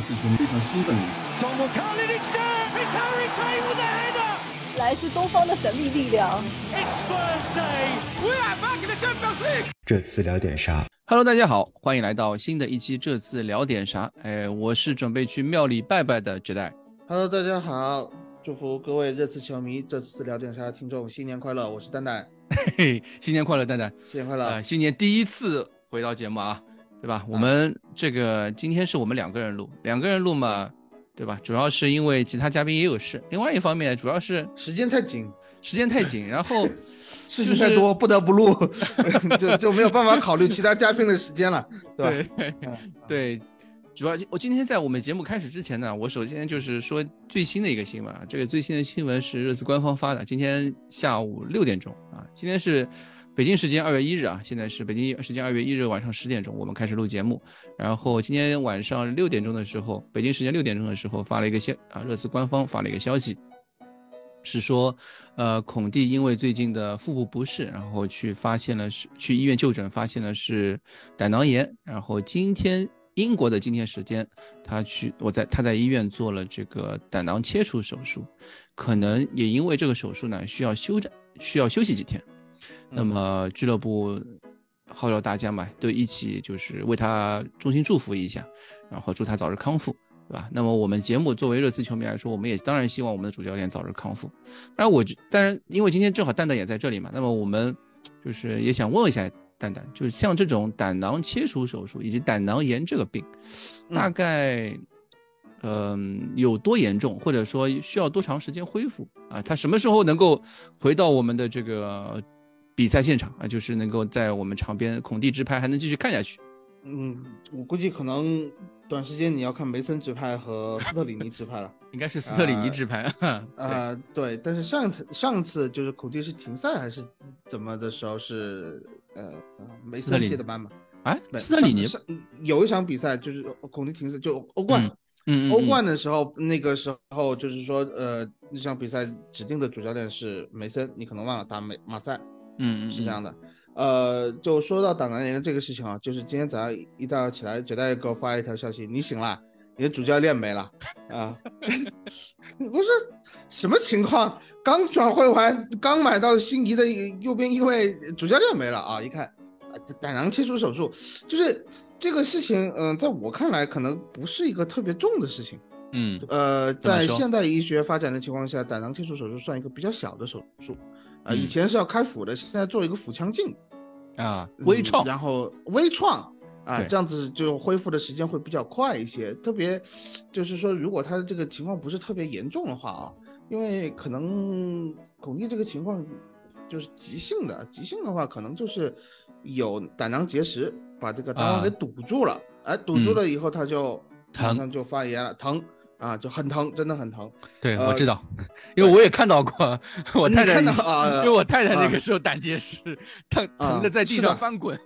四球迷非常兴奋的。来自东方的神秘力量。这次聊点啥？Hello，大家好，欢迎来到新的一期。这次聊点啥？哎，我是准备去庙里拜拜的 Jedi。Hello，大家好，祝福各位热刺球迷、这次聊点啥听众新年快乐！我是蛋蛋。嘿嘿，新年快乐，蛋蛋，新年快乐！新年第一次回到节目啊，对吧？我们这个今天是我们两个人录，两个人录嘛。对吧？主要是因为其他嘉宾也有事，另外一方面主要是时间太紧，时间太紧，然后 事情太多，不得不录，就就没有办法考虑其他嘉宾的时间了，对吧？对，主要我今天在我们节目开始之前呢，我首先就是说最新的一个新闻啊，这个最新的新闻是热刺官方发的，今天下午六点钟啊，今天是。北京时间二月一日啊，现在是北京时间二月一日晚上十点钟，我们开始录节目。然后今天晚上六点钟的时候，北京时间六点钟的时候发了一个消啊，热刺官方发了一个消息，是说，呃，孔蒂因为最近的腹部不适，然后去发现了是去医院就诊，发现了是胆囊炎。然后今天英国的今天时间，他去我在他在医院做了这个胆囊切除手术，可能也因为这个手术呢需要休整，需要休息几天。那么俱乐部号召大家嘛，都一起就是为他衷心祝福一下，然后祝他早日康复，对吧？那么我们节目作为热刺球迷来说，我们也当然希望我们的主教练早日康复。当然，我当然因为今天正好蛋蛋也在这里嘛，那么我们就是也想问一下蛋蛋，就是像这种胆囊切除手术以及胆囊炎这个病，大概嗯有多严重，或者说需要多长时间恢复啊？他什么时候能够回到我们的这个？比赛现场啊，就是能够在我们场边孔蒂直拍，还能继续看下去。嗯，我估计可能短时间你要看梅森直拍和斯特里尼直拍了，应该是斯特里尼直拍啊。对，但是上次上次就是孔蒂是停赛还是怎么的时候是呃梅森接的班嘛？哎，斯特里尼有一场比赛就是孔蒂停赛，就欧冠，嗯，欧冠的时候那个时候就是说呃那场比赛指定的主教练是梅森，你可能忘了打美马赛。嗯，是这样的，呃，就说到胆囊炎这个事情啊，就是今天早上一大早起来，九大爷给我发了一条消息，你醒了，你的主教练没了啊？不是什么情况？刚转会完，刚买到心仪的右边一位，主教练没了啊？一看，胆囊切除手术，就是这个事情，嗯，在我看来，可能不是一个特别重的事情。嗯，呃，在现代医学发展的情况下，胆囊切除手术算一个比较小的手术。啊，以前是要开腹的，现在做一个腹腔镜，啊，微创，然后微创，啊，这样子就恢复的时间会比较快一些。特别就是说，如果他的这个情况不是特别严重的话啊，因为可能巩俐这个情况就是急性的，急性的话可能就是有胆囊结石把这个胆囊给堵住了，哎，堵住了以后他就马上就发炎了，疼。啊，就很疼，真的很疼。对，我知道，因为我也看到过，我太太啊，因为我太太那个时候胆结石，疼疼的在地上翻滚。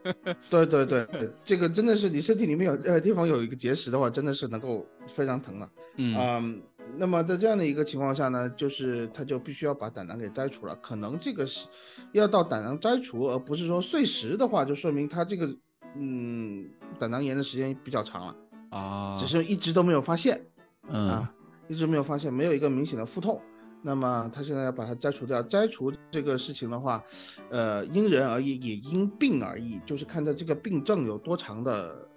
对对对，这个真的是你身体里面有呃地方有一个结石的话，真的是能够非常疼了。嗯，那么在这样的一个情况下呢，就是他就必须要把胆囊给摘除了。可能这个是要到胆囊摘除，而不是说碎石的话，就说明他这个嗯胆囊炎的时间比较长了啊，只是一直都没有发现。嗯，一直没有发现，没有一个明显的腹痛。那么他现在要把它摘除掉。摘除这个事情的话，呃，因人而异，也因病而异，就是看他这个病症有多长的，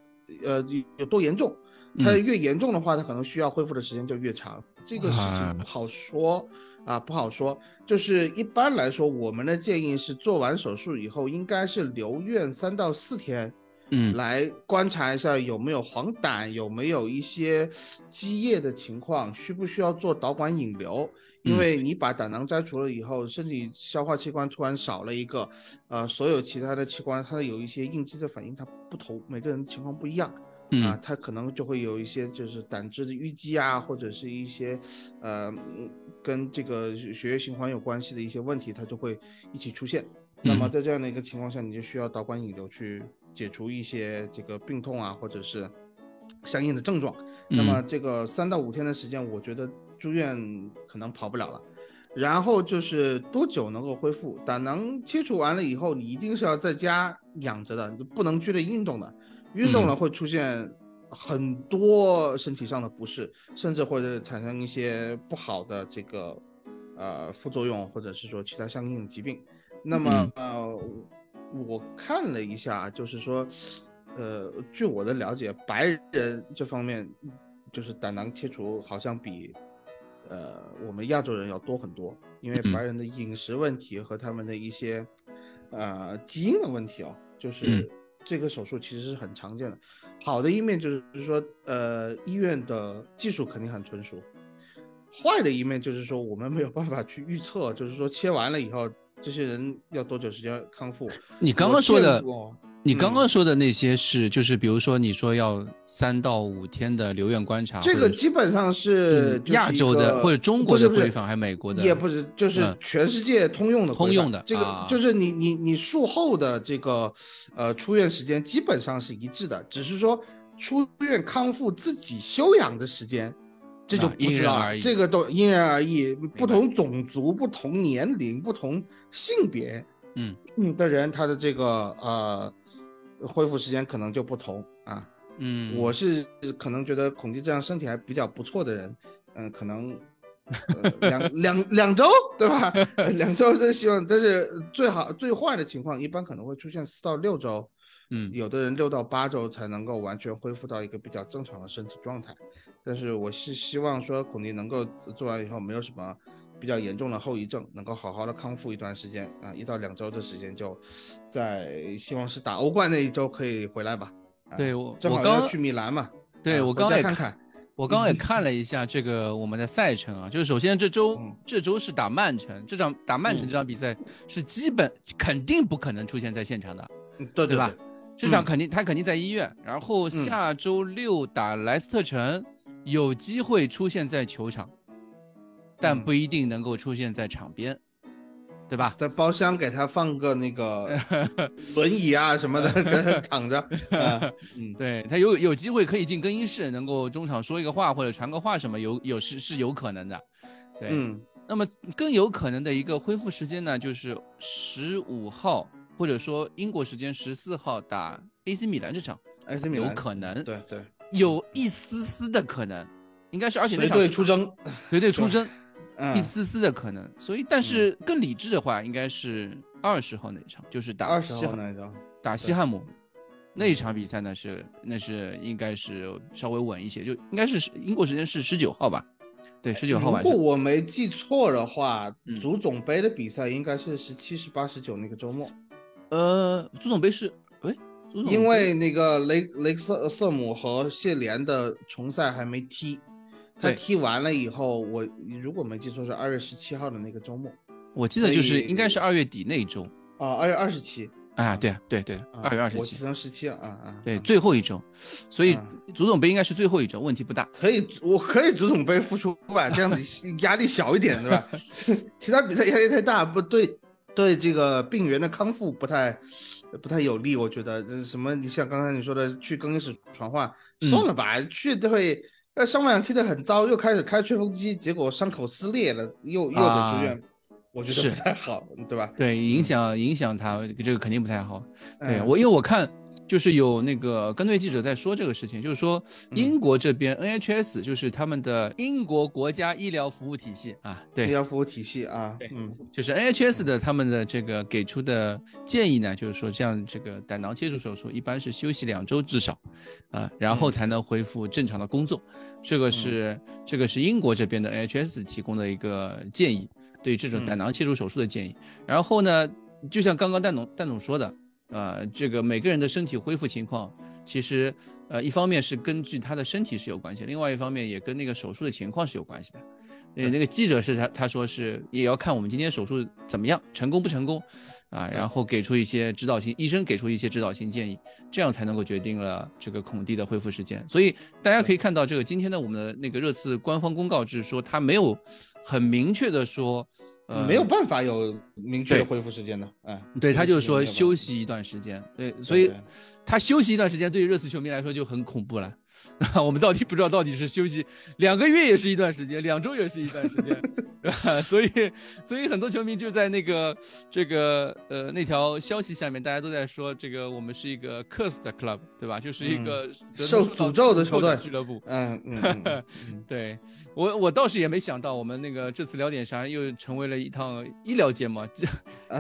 呃，有多严重。它越严重的话，它可能需要恢复的时间就越长。这个事情不好说啊，不好说。就是一般来说，我们的建议是做完手术以后，应该是留院三到四天。嗯，来观察一下有没有黄疸，有没有一些积液的情况，需不需要做导管引流？因为你把胆囊摘除了以后，身体消化器官突然少了一个，呃，所有其他的器官它有一些应激的反应，它不同，每个人情况不一样，啊，它可能就会有一些就是胆汁的淤积啊，或者是一些，呃，跟这个血液循环有关系的一些问题，它就会一起出现。那么在这样的一个情况下，你就需要导管引流去。解除一些这个病痛啊，或者是相应的症状。那么这个三到五天的时间，我觉得住院可能跑不了了。然后就是多久能够恢复？胆囊切除完了以后，你一定是要在家养着的，你不能剧烈运动的。运动了会出现很多身体上的不适，甚至或者产生一些不好的这个呃副作用，或者是说其他相应的疾病。那么呃，我看了一下，就是说，呃，据我的了解，白人这方面就是胆囊切除好像比呃我们亚洲人要多很多，因为白人的饮食问题和他们的一些呃基因的问题哦，就是这个手术其实是很常见的。好的一面就是说，呃，医院的技术肯定很纯熟。坏的一面就是说，我们没有办法去预测，就是说切完了以后，这些人要多久时间康复？你刚刚说的，你刚刚说的那些是，就是比如说你说要三到五天的留院观察，这个基本上是亚洲的或者中国的规范，还是美国的？也不是，就是全世界通用的。通用的这个就是你你你术后的这个呃出院时间基本上是一致的，只是说出院康复自己休养的时间。这就因人而异，这个都因人而异，不同种族、不同年龄、不同性别，嗯嗯的人，他的这个呃恢复时间可能就不同啊。嗯，我是可能觉得孔蒂这样身体还比较不错的人，嗯，可能两两 两周，对吧？两周是希望，但是最好最坏的情况，一般可能会出现四到六周，嗯，有的人六到八周才能够完全恢复到一个比较正常的身体状态。但是我是希望说孔蒂能够做完以后没有什么比较严重的后遗症，能够好好的康复一段时间啊，一到两周的时间就在希望是打欧冠那一周可以回来吧。对我正好要去米兰嘛。对我刚也看看，我刚刚也看了一下这个我们的赛程啊，就是首先这周这周是打曼城，这场打曼城这场比赛是基本肯定不可能出现在现场的，对对吧？这场肯定他肯定在医院，然后下周六打莱斯特城。有机会出现在球场，但不一定能够出现在场边，对吧？在包厢给他放个那个 轮椅啊什么的，给他躺着。嗯，对他有有机会可以进更衣室，能够中场说一个话或者传个话什么，有有是是有可能的。对，嗯。那么更有可能的一个恢复时间呢，就是十五号或者说英国时间十四号打 AC 米兰这场，AC 米兰有可能。对对。有一丝丝的可能，应该是而且那场随队出征，随队出征，一丝丝的可能。所以，但是更理智的话，应该是二十号那场，就是打二十号那场，打西汉姆那一场比赛呢是那是应该是稍微稳一些，就应该是英国时间是十九号吧？对，十九号晚上。如果我没记错的话，足总杯的比赛应该是十七、十八、十九那个周末。呃，足总杯是。因为那个雷雷克瑟瑟姆和谢联的重赛还没踢，他踢完了以后，我如果没记错是二月十七号的那个周末，我记得就是应该是二月底那一周啊，二月二十七啊，对啊，对对，二月二十七，我记成十七了啊啊，对，最后一周，所以足总杯应该是最后一周，问题不大，可以，我可以足总杯复出吧，这样子压力小一点，对吧？其他比赛压力太大，不对。对这个病源的康复不太不太有利，我觉得什么，你像刚才你说的去更衣室传话，算了吧，去都会，呃，上半场踢得很糟，又开始开吹风机，结果伤口撕裂了，又又得住院，我觉得不太好，对吧？对，影响影响他这个肯定不太好。对我，因为我看。就是有那个跟队记者在说这个事情，就是说英国这边 NHS 就是他们的英国国家医疗服务体系啊，对，医疗服务体系啊，对，嗯，就是 NHS 的他们的这个给出的建议呢，就是说像这个胆囊切除手术一般是休息两周至少，啊，然后才能恢复正常的工作，这个是这个是英国这边的 NHS 提供的一个建议，对这种胆囊切除手术的建议。然后呢，就像刚刚蛋总蛋总说的。呃，这个每个人的身体恢复情况，其实，呃，一方面是根据他的身体是有关系，另外一方面也跟那个手术的情况是有关系的。呃，那个记者是他他说是也要看我们今天手术怎么样，成功不成功，啊，然后给出一些指导性，医生给出一些指导性建议，这样才能够决定了这个孔蒂的恢复时间。所以大家可以看到，这个今天的我们的那个热刺官方公告就是说，他没有很明确的说。呃，没有办法有明确的恢复时间的，哎，对他就是说休息一段时间，对，所以他休息一段时间对于热刺球迷来说就很恐怖了，我们到底不知道到底是休息两个月也是一段时间，两周也是一段时间，对吧？所以，所以很多球迷就在那个这个呃那条消息下面，大家都在说这个我们是一个 cursed club，对吧？就是一个受诅咒的球队俱乐部。嗯嗯，对我我倒是也没想到，我们那个这次聊点啥又成为了一趟医疗节目，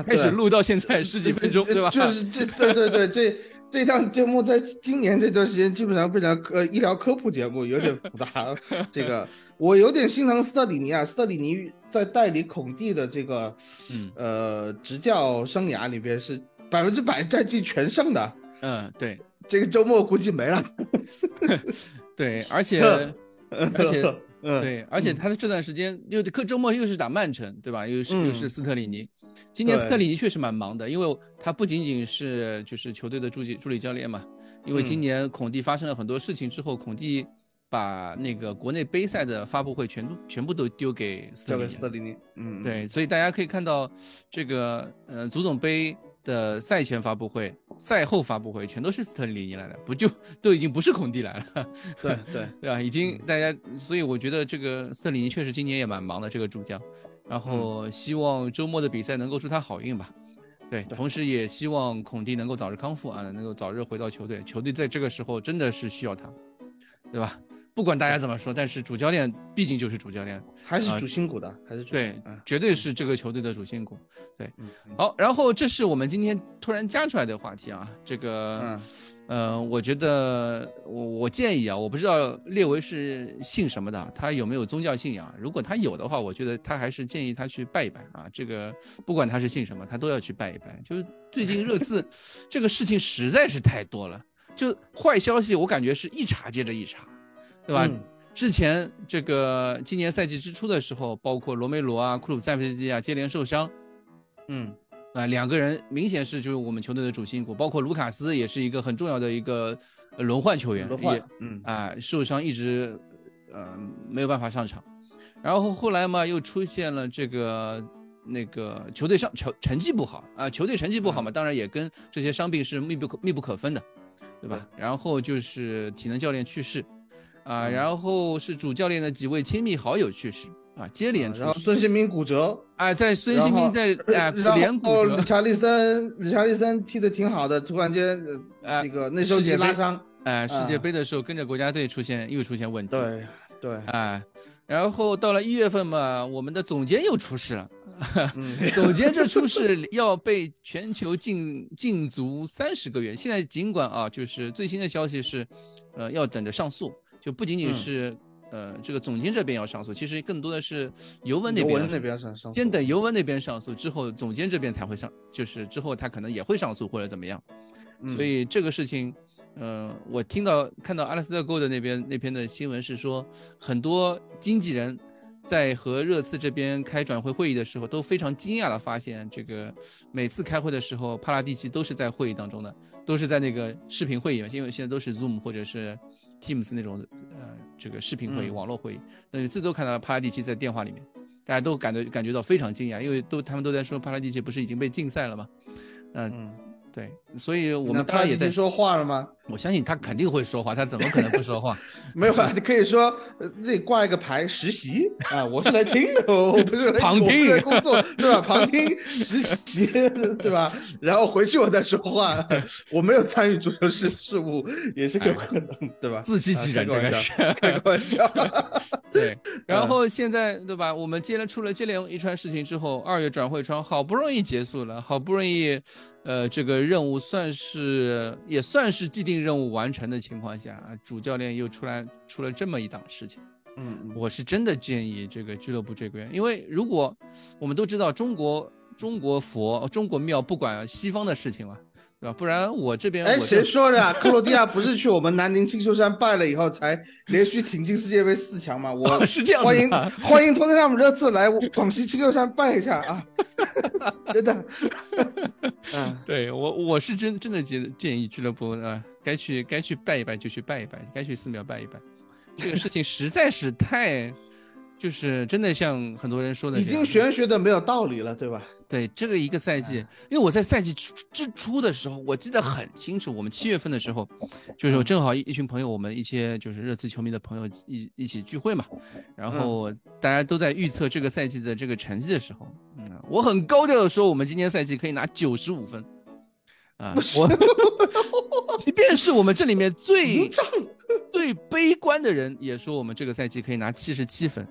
开始录到现在十几分钟，对吧？就是这，对对对，这。这档节目在今年这段时间基本上变成呃医疗科普节目，有点复杂。这个我有点心疼斯特里尼啊，斯特里尼在代理孔蒂的这个，呃，执教生涯里边是百分之百战绩全胜的。嗯，对，这个周末估计没了。对，而且而且对，而且他的这段时间又课周末又是打曼城，对吧？又是又是斯特里尼。今年斯特里尼确实蛮忙的，因为他不仅仅是就是球队的助理助理教练嘛，因为今年孔蒂发生了很多事情之后，孔蒂把那个国内杯赛的发布会全都全部都丢给交给斯特里尼，嗯，对，所以大家可以看到这个呃足总杯的赛前发布会、赛后发布会全都是斯特里尼来的，不就都已经不是孔蒂来了，对对。对吧？已经大家，所以我觉得这个斯特里尼确实今年也蛮忙的，这个主将。然后希望周末的比赛能够祝他好运吧，对，同时也希望孔蒂能够早日康复啊，能够早日回到球队。球队在这个时候真的是需要他，对吧？不管大家怎么说，但是主教练毕竟就是主教练，还是主心骨的，还是对，绝对是这个球队的主心骨。对，好，然后这是我们今天突然加出来的话题啊，这个。嗯，我觉得我我建议啊，我不知道列维是信什么的，他有没有宗教信仰？如果他有的话，我觉得他还是建议他去拜一拜啊。这个不管他是信什么，他都要去拜一拜。就是最近热刺 这个事情实在是太多了，就坏消息我感觉是一茬接着一茬，对吧？之前这个今年赛季之初的时候，包括罗梅罗啊、库鲁塞夫斯基啊接连受伤，嗯。啊，两个人明显是就是我们球队的主心骨，包括卢卡斯也是一个很重要的一个轮换球员，也嗯啊受伤一直呃没有办法上场，然后后来嘛又出现了这个那个球队上成成绩不好啊，球队成绩不好嘛，当然也跟这些伤病是密不可密不可分的，对吧？然后就是体能教练去世，啊，然后是主教练的几位亲密好友去世。啊，接连出，然后孙兴民骨折，哎，在孙兴民在哎连骨折，理查利森，理查利森踢的挺好的，突然间呃那个那时候拉伤，哎，世界杯的时候跟着国家队出现又出现问题，对对，哎，然后到了一月份嘛，我们的总监又出事了，总监这出事要被全球禁禁足三十个月，现在尽管啊，就是最新的消息是，呃，要等着上诉，就不仅仅是。呃，这个总监这边要上诉，其实更多的是尤文那边那边上上，先等尤文那边上诉之后，总监这边才会上，就是之后他可能也会上诉或者怎么样。所以这个事情，呃，我听到看到阿拉斯特购的那边那篇的新闻是说，很多经纪人在和热刺这边开转会会议的时候，都非常惊讶的发现，这个每次开会的时候，帕拉蒂奇都是在会议当中的，都是在那个视频会议嘛，因为现在都是 Zoom 或者是。Teams 那种呃，这个视频会议、网络会议，那每次都看到帕拉蒂奇在电话里面，大家都感觉感觉到非常惊讶，因为都他们都在说帕拉蒂奇不是已经被禁赛了吗？嗯。对，所以我们当然也在说话了吗？我相信他肯定会说话，他怎么可能不说话？没有啊，你可以说自己挂一个牌实习啊，我是来听的，我不是来旁听工作，对吧？旁听实习，对吧？然后回去我再说话，我没有参与足球事事务，也是有可能，对吧？自欺欺人，这个是开个玩笑。对，然后现在对吧？我们接了出了接连一串事情之后，二月转会窗好不容易结束了，好不容易。呃，这个任务算是也算是既定任务完成的情况下啊，主教练又出来出了这么一档事情，嗯，我是真的建议这个俱乐部这边，因为如果我们都知道中国中国佛中国庙不管西方的事情嘛。对吧？不然我这边哎，谁说的？啊克罗地亚不是去我们南宁青秀山拜了以后，才连续挺进世界杯四强吗？我 是这样，欢迎欢迎托特纳姆热刺来广西青秀山拜一下啊！真的，嗯，对我我是真真的建建议俱乐部啊，该去该去拜一拜就去拜一拜，该去寺庙拜一拜。这个事情实在是太就是真的像很多人说的，已经玄学的没有道理了，对吧？对，这个一个赛季，因为我在赛季之之初的时候，我记得很清楚，我们七月份的时候，就是正好一一群朋友，我们一些就是热刺球迷的朋友一一起聚会嘛，然后大家都在预测这个赛季的这个成绩的时候，嗯，我很高调的说，我们今年赛季可以拿九十五分，啊，我，即便是我们这里面最最悲观的人，也说我们这个赛季可以拿七十七分。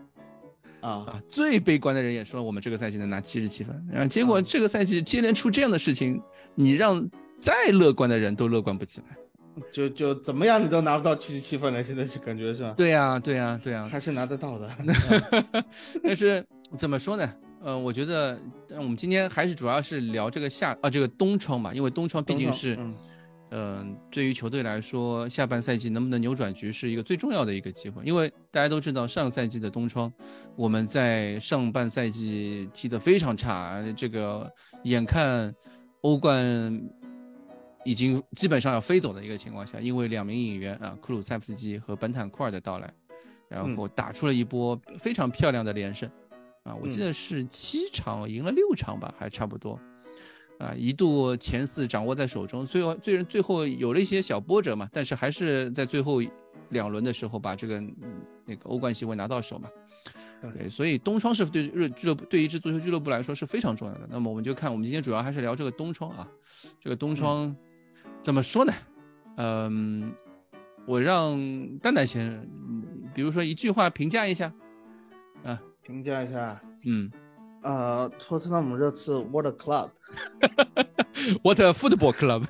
啊最悲观的人也说我们这个赛季能拿七十七分，然后结果这个赛季接连出这样的事情，你让再乐观的人都乐观不起来，就就怎么样你都拿不到七十七分了，现在就感觉是吧？对呀，对呀，对呀，还是拿得到的。但是怎么说呢？呃，我觉得我们今天还是主要是聊这个夏啊这个冬窗嘛，因为冬窗毕竟是。嗯，对于球队来说，下半赛季能不能扭转局势一个最重要的一个机会。因为大家都知道，上赛季的冬窗，我们在上半赛季踢得非常差，这个眼看欧冠已经基本上要飞走的一个情况下，因为两名引援啊，库鲁塞夫斯基和本坦库尔的到来，然后打出了一波非常漂亮的连胜啊，我记得是七场赢了六场吧，还差不多。啊，一度前四掌握在手中，最后最最后有了一些小波折嘛，但是还是在最后两轮的时候把这个那个欧冠席位拿到手嘛。对，所以东窗是对热俱乐部对一支足球俱乐部来说是非常重要的。那么我们就看，我们今天主要还是聊这个东窗啊，这个东窗怎么说呢？嗯，我让蛋蛋先，比如说一句话评价一下，啊，评价一下，嗯。呃，托特纳姆热刺 What a club，What a football club，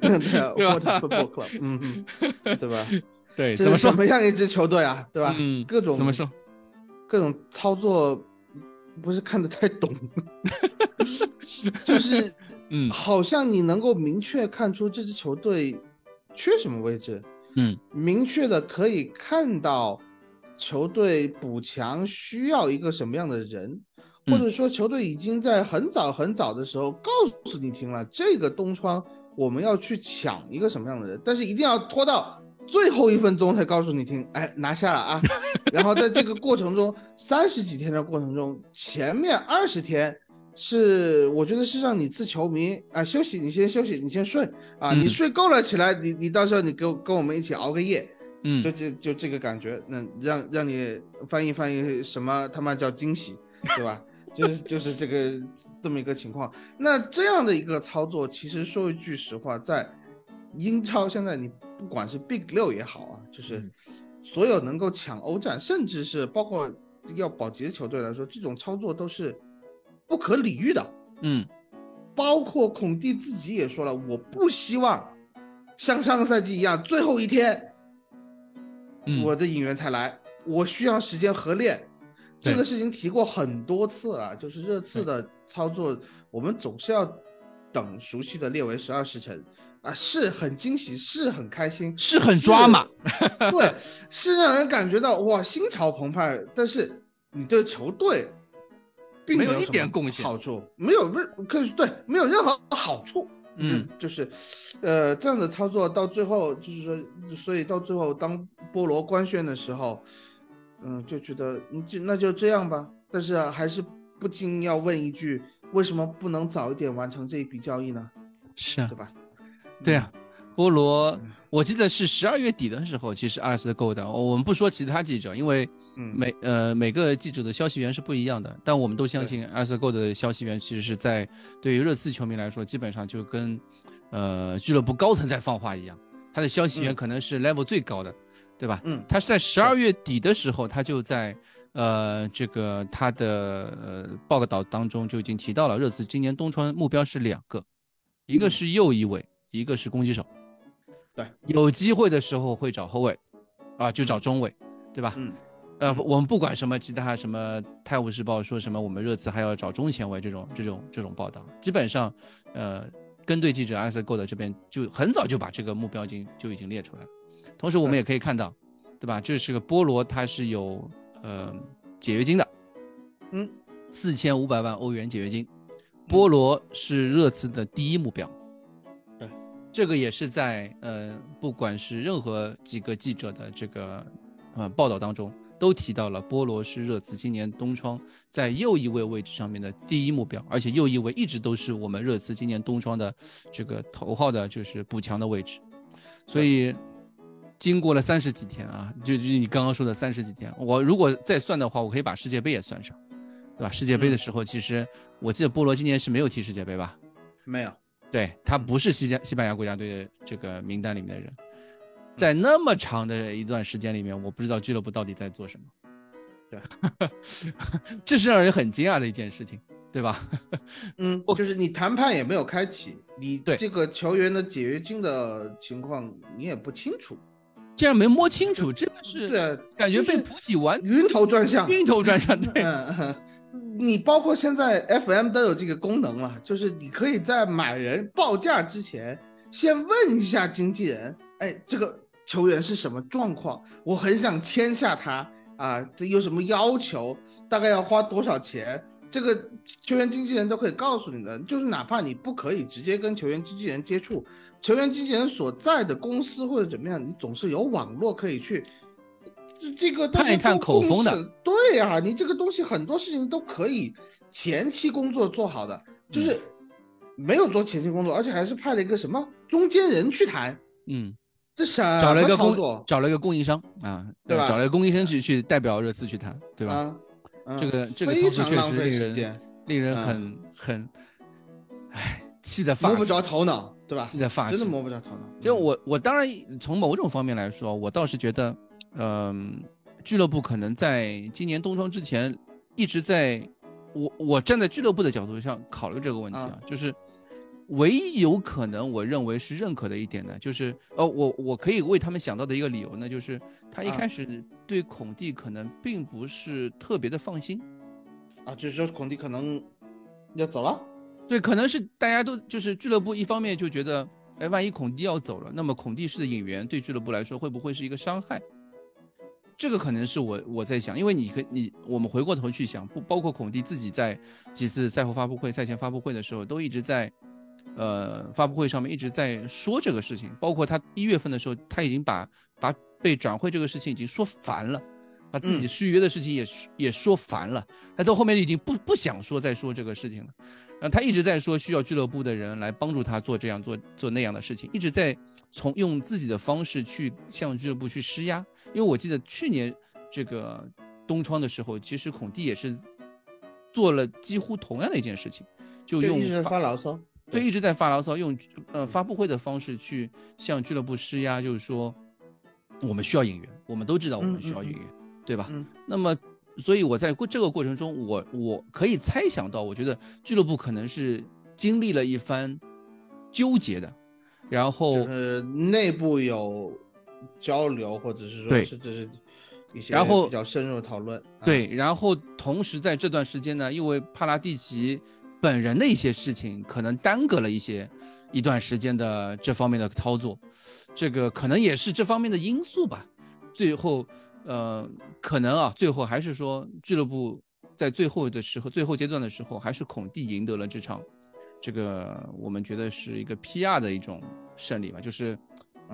对，What a football club，嗯嗯，对吧？对，这是什么样一支球队啊？对吧？嗯，各种怎么说？各种操作不是看得太懂，就是嗯，好像你能够明确看出这支球队缺什么位置，嗯，明确的可以看到球队补强需要一个什么样的人。或者说，球队已经在很早很早的时候告诉你听了，这个东窗我们要去抢一个什么样的人，但是一定要拖到最后一分钟才告诉你听，哎，拿下了啊！然后在这个过程中，三十几天的过程中，前面二十天是我觉得是让你自球迷啊休息，你先休息，你先睡啊，你睡够了起来，你你到时候你跟跟我们一起熬个夜，嗯，就就就这个感觉，那让让你翻译翻译什么他妈叫惊喜，对吧？就是就是这个这么一个情况，那这样的一个操作，其实说一句实话，在英超现在你不管是 Big 六也好啊，就是所有能够抢欧战，甚至是包括要保级的球队来说，这种操作都是不可理喻的。嗯，包括孔蒂自己也说了，我不希望像上个赛季一样，最后一天我的引援才来，我需要时间合练。这个事情提过很多次了，就是热刺的操作，我们总是要等熟悉的列为十二时辰啊，是很惊喜，是很开心，是很抓马，对，是让人感觉到哇心潮澎湃。但是你对球队并没有一点贡献，好处没有任可对没有任何好处，嗯，就是，呃，这样的操作到最后就是说，所以到最后当波罗官宣的时候。嗯，就觉得你就那就这样吧，但是还是不禁要问一句，为什么不能早一点完成这一笔交易呢？是啊，对吧？对啊，菠萝，我记得是十二月底的时候，其实阿尔斯购的。我们不说其他记者，因为每呃每个记者的消息源是不一样的，但我们都相信阿尔斯购的消息源其实是在对于热刺球迷来说，基本上就跟呃俱乐部高层在放话一样，他的消息源可能是 level 最高的。对吧？嗯，他是在十二月底的时候，他就在呃这个他的呃报道当中就已经提到了，热刺今年冬窗目标是两个，一个是右翼卫，一个是攻击手。对，有机会的时候会找后卫，啊，就找中卫，对吧？嗯，呃，我们不管什么其他什么《泰晤士报》说什么，我们热刺还要找中前卫这种这种这种报道，基本上，呃，跟队记者阿瑟购的这边就很早就把这个目标已经就已经列出来了。同时，我们也可以看到，对吧？这是个菠萝，它是有呃解约金的，嗯，四千五百万欧元解约金。菠萝是热刺的第一目标，对，这个也是在呃，不管是任何几个记者的这个呃报道当中，都提到了波罗是热刺今年冬窗在右翼位位置上面的第一目标，而且右翼位一直都是我们热刺今年冬窗的这个头号的，就是补强的位置。所以，经过了三十几天啊，就就你刚刚说的三十几天，我如果再算的话，我可以把世界杯也算上，对吧？世界杯的时候，其实我记得波罗今年是没有踢世界杯吧？没有，对他不是西加西班牙国家队的这个名单里面的人。在那么长的一段时间里面，我不知道俱乐部到底在做什么。对，这是让人很惊讶的一件事情，对吧？嗯，就是你谈判也没有开启，你对这个球员的解约金的情况你也不清楚，竟然没摸清楚，这个是对，感觉被普及完晕头转向，晕头转向。对，嗯，你包括现在 FM 都有这个功能了，就是你可以在买人报价之前，先问一下经纪人，哎，这个。球员是什么状况？我很想签下他啊！这有什么要求？大概要花多少钱？这个球员经纪人都可以告诉你的。就是哪怕你不可以直接跟球员经纪人接触，球员经纪人所在的公司或者怎么样，你总是有网络可以去这这个探一探口风的。对呀，你这个东西很多事情都可以前期工作做好的，就是没有做前期工作，而且还是派了一个什么中间人去谈，嗯。这啥？找了一个供，找了一个供应商啊，对吧？找了一个供应商去去代表热刺去谈，对吧？这个这个操作确实令人令人很很，唉，气得发摸不着头脑，对吧？气得发真的摸不着头脑。就我我当然从某种方面来说，我倒是觉得，嗯，俱乐部可能在今年冬窗之前一直在，我我站在俱乐部的角度上考虑这个问题啊，就是。唯一有可能我认为是认可的一点呢，就是呃，我我可以为他们想到的一个理由呢，就是他一开始对孔蒂可能并不是特别的放心，啊，就是说孔蒂可能要走了，对，可能是大家都就是俱乐部一方面就觉得，哎，万一孔蒂要走了，那么孔蒂式的引援对俱乐部来说会不会是一个伤害？这个可能是我我在想，因为你可你我们回过头去想，不包括孔蒂自己在几次赛后发布会、赛前发布会的时候都一直在。呃，发布会上面一直在说这个事情，包括他一月份的时候，他已经把把被转会这个事情已经说烦了，把自己续约的事情也也说烦了，他到后面已经不不想说再说这个事情了，然后他一直在说需要俱乐部的人来帮助他做这样做做那样的事情，一直在从用自己的方式去向俱乐部去施压，因为我记得去年这个东窗的时候，其实孔蒂也是做了几乎同样的一件事情，就用发牢骚。对，一直在发牢骚，用呃发布会的方式去向俱乐部施压，就是说我们需要引援，我们都知道我们需要引援，对吧？那么，所以我在过这个过程中，我我可以猜想到，我觉得俱乐部可能是经历了一番纠结的，然后呃内部有交流，或者是说对，甚至是一些然后比较深入讨论。对，然后同时在这段时间呢，因为帕拉蒂奇。本人的一些事情可能耽搁了一些一段时间的这方面的操作，这个可能也是这方面的因素吧。最后，呃，可能啊，最后还是说俱乐部在最后的时候，最后阶段的时候，还是孔蒂赢得了这场，这个我们觉得是一个 PR 的一种胜利吧，就是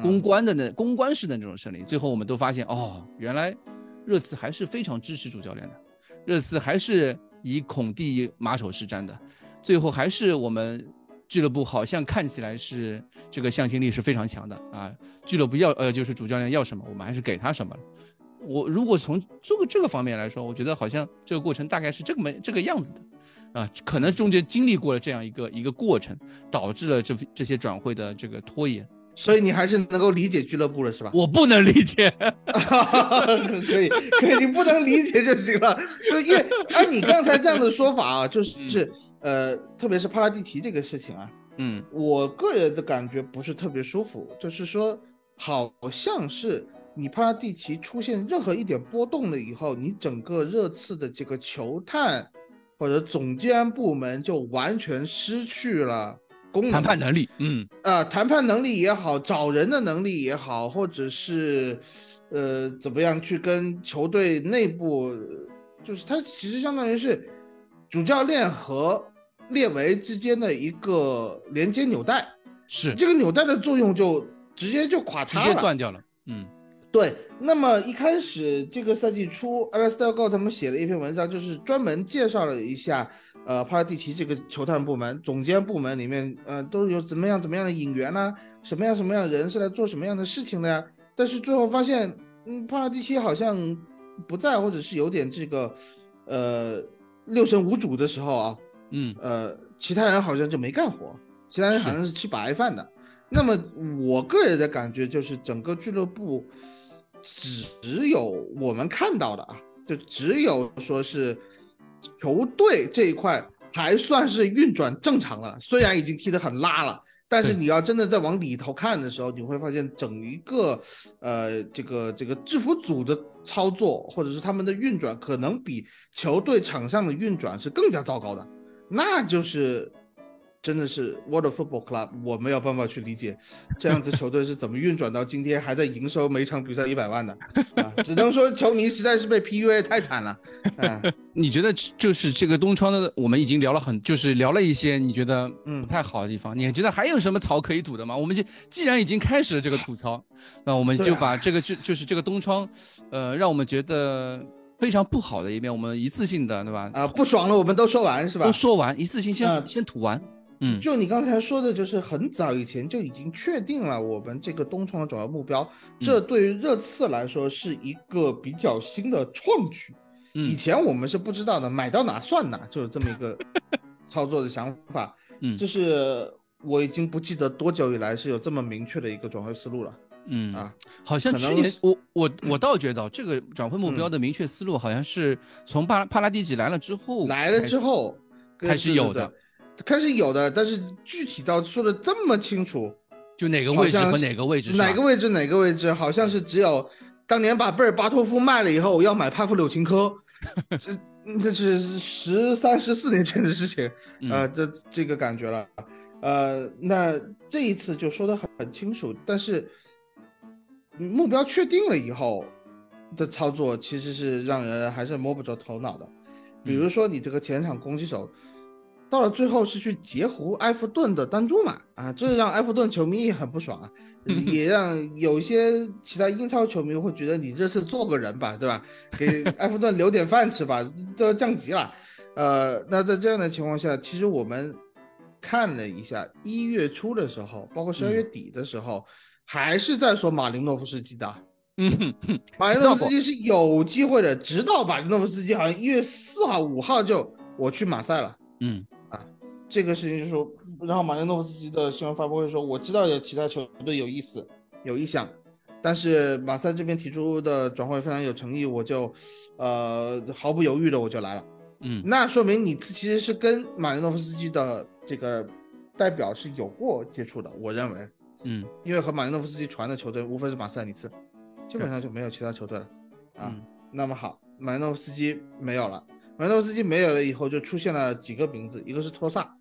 公关的那公关式的那种胜利。最后我们都发现，哦，原来热刺还是非常支持主教练的，热刺还是以孔蒂马首是瞻的。最后还是我们俱乐部好像看起来是这个向心力是非常强的啊，俱乐部要呃就是主教练要什么，我们还是给他什么了。我如果从这个这个方面来说，我觉得好像这个过程大概是这么这个样子的，啊，可能中间经历过了这样一个一个过程，导致了这这些转会的这个拖延。所以你还是能够理解俱乐部了，是吧？我不能理解，可以，可以，你不能理解就行了。就因为按你刚才这样的说法啊，就是呃，特别是帕拉蒂奇这个事情啊，嗯，我个人的感觉不是特别舒服，就是说，好像是你帕拉蒂奇出现任何一点波动了以后，你整个热刺的这个球探或者总监部门就完全失去了功能。谈判能力，嗯，啊，谈判能力也好，找人的能力也好，或者是，呃，怎么样去跟球队内部，就是他其实相当于是主教练和列维之间的一个连接纽带，是这个纽带的作用就直接就垮塌了，直接断掉了，嗯，对，那么一开始这个赛季初 a l s t a r Go 他们写了一篇文章，就是专门介绍了一下，呃，帕拉蒂奇这个球探部门、总监部门里面，呃，都有怎么样怎么样的引援呢？什么样什么样的人是来做什么样的事情的呀？但是最后发现，嗯，帕拉蒂奇好像不在，或者是有点这个，呃，六神无主的时候啊，嗯，呃，其他人好像就没干活，其他人好像是吃白饭的。那么我个人的感觉就是，整个俱乐部。只有我们看到的啊，就只有说是球队这一块还算是运转正常了，虽然已经踢得很拉了，但是你要真的再往里头看的时候，你会发现整一个呃这个这个制服组的操作或者是他们的运转，可能比球队场上的运转是更加糟糕的，那就是。真的是 World Football Club，我没有办法去理解，这样子球队是怎么运转到今天还在营收每场比赛一百万的啊？只能说球迷实在是被 PUA 太惨了。啊，你觉得就是这个东窗的，我们已经聊了很，就是聊了一些你觉得嗯不太好的地方，你觉得还有什么槽可以吐的吗？我们就既然已经开始了这个吐槽，那我们就把这个就就是这个东窗，呃，让我们觉得非常不好的一面，我们一次性的对吧？啊，不爽了，我们都说完是吧？都说完，一次性先先吐完。嗯，就你刚才说的，就是很早以前就已经确定了我们这个东窗的主要目标，这对于热刺来说是一个比较新的创举。以前我们是不知道的，买到哪算哪，就是这么一个 操作的想法。嗯，就是我已经不记得多久以来是有这么明确的一个转会思路了。嗯啊，好像去年我我我倒觉得这个转会目标的明确思路，好像是从帕帕拉蒂奇来了之后来了之后开始有的。开始有的，但是具体到说的这么清楚，就哪个位置和哪个位置，哪个位置哪个位置，好像是只有当年把贝尔巴托夫卖了以后，要买帕夫柳琴科，这这是十三十四年前的事情，呃，这这个感觉了，呃，那这一次就说的很很清楚，但是目标确定了以后的操作，其实是让人还是摸不着头脑的，比如说你这个前场攻击手。到了最后是去截胡埃弗顿的丹朱马啊，这让埃弗顿球迷也很不爽啊，也让有些其他英超球迷会觉得你这次做个人吧，对吧？给 埃弗顿留点饭吃吧，都要降级了。呃，那在这样的情况下，其实我们看了一下一月初的时候，包括十二月底的时候，还是在说马林诺夫斯基的。嗯，马林诺夫斯基是有机会的，直到马林诺夫斯基好像一月四号、五号就我去马赛了。嗯。这个事情就是说，然后马林诺夫斯基的新闻发布会说，我知道有其他球队有意思、有意向，但是马赛这边提出的转会非常有诚意，我就，呃，毫不犹豫的我就来了。嗯，那说明你其实是跟马林诺夫斯基的这个代表是有过接触的，我认为。嗯，因为和马林诺夫斯基传的球队无非是马赛尼茨，基本上就没有其他球队了。啊，那么好，马林诺夫斯基没有了，马林诺夫斯基没有了以后，就出现了几个名字，一个是托萨。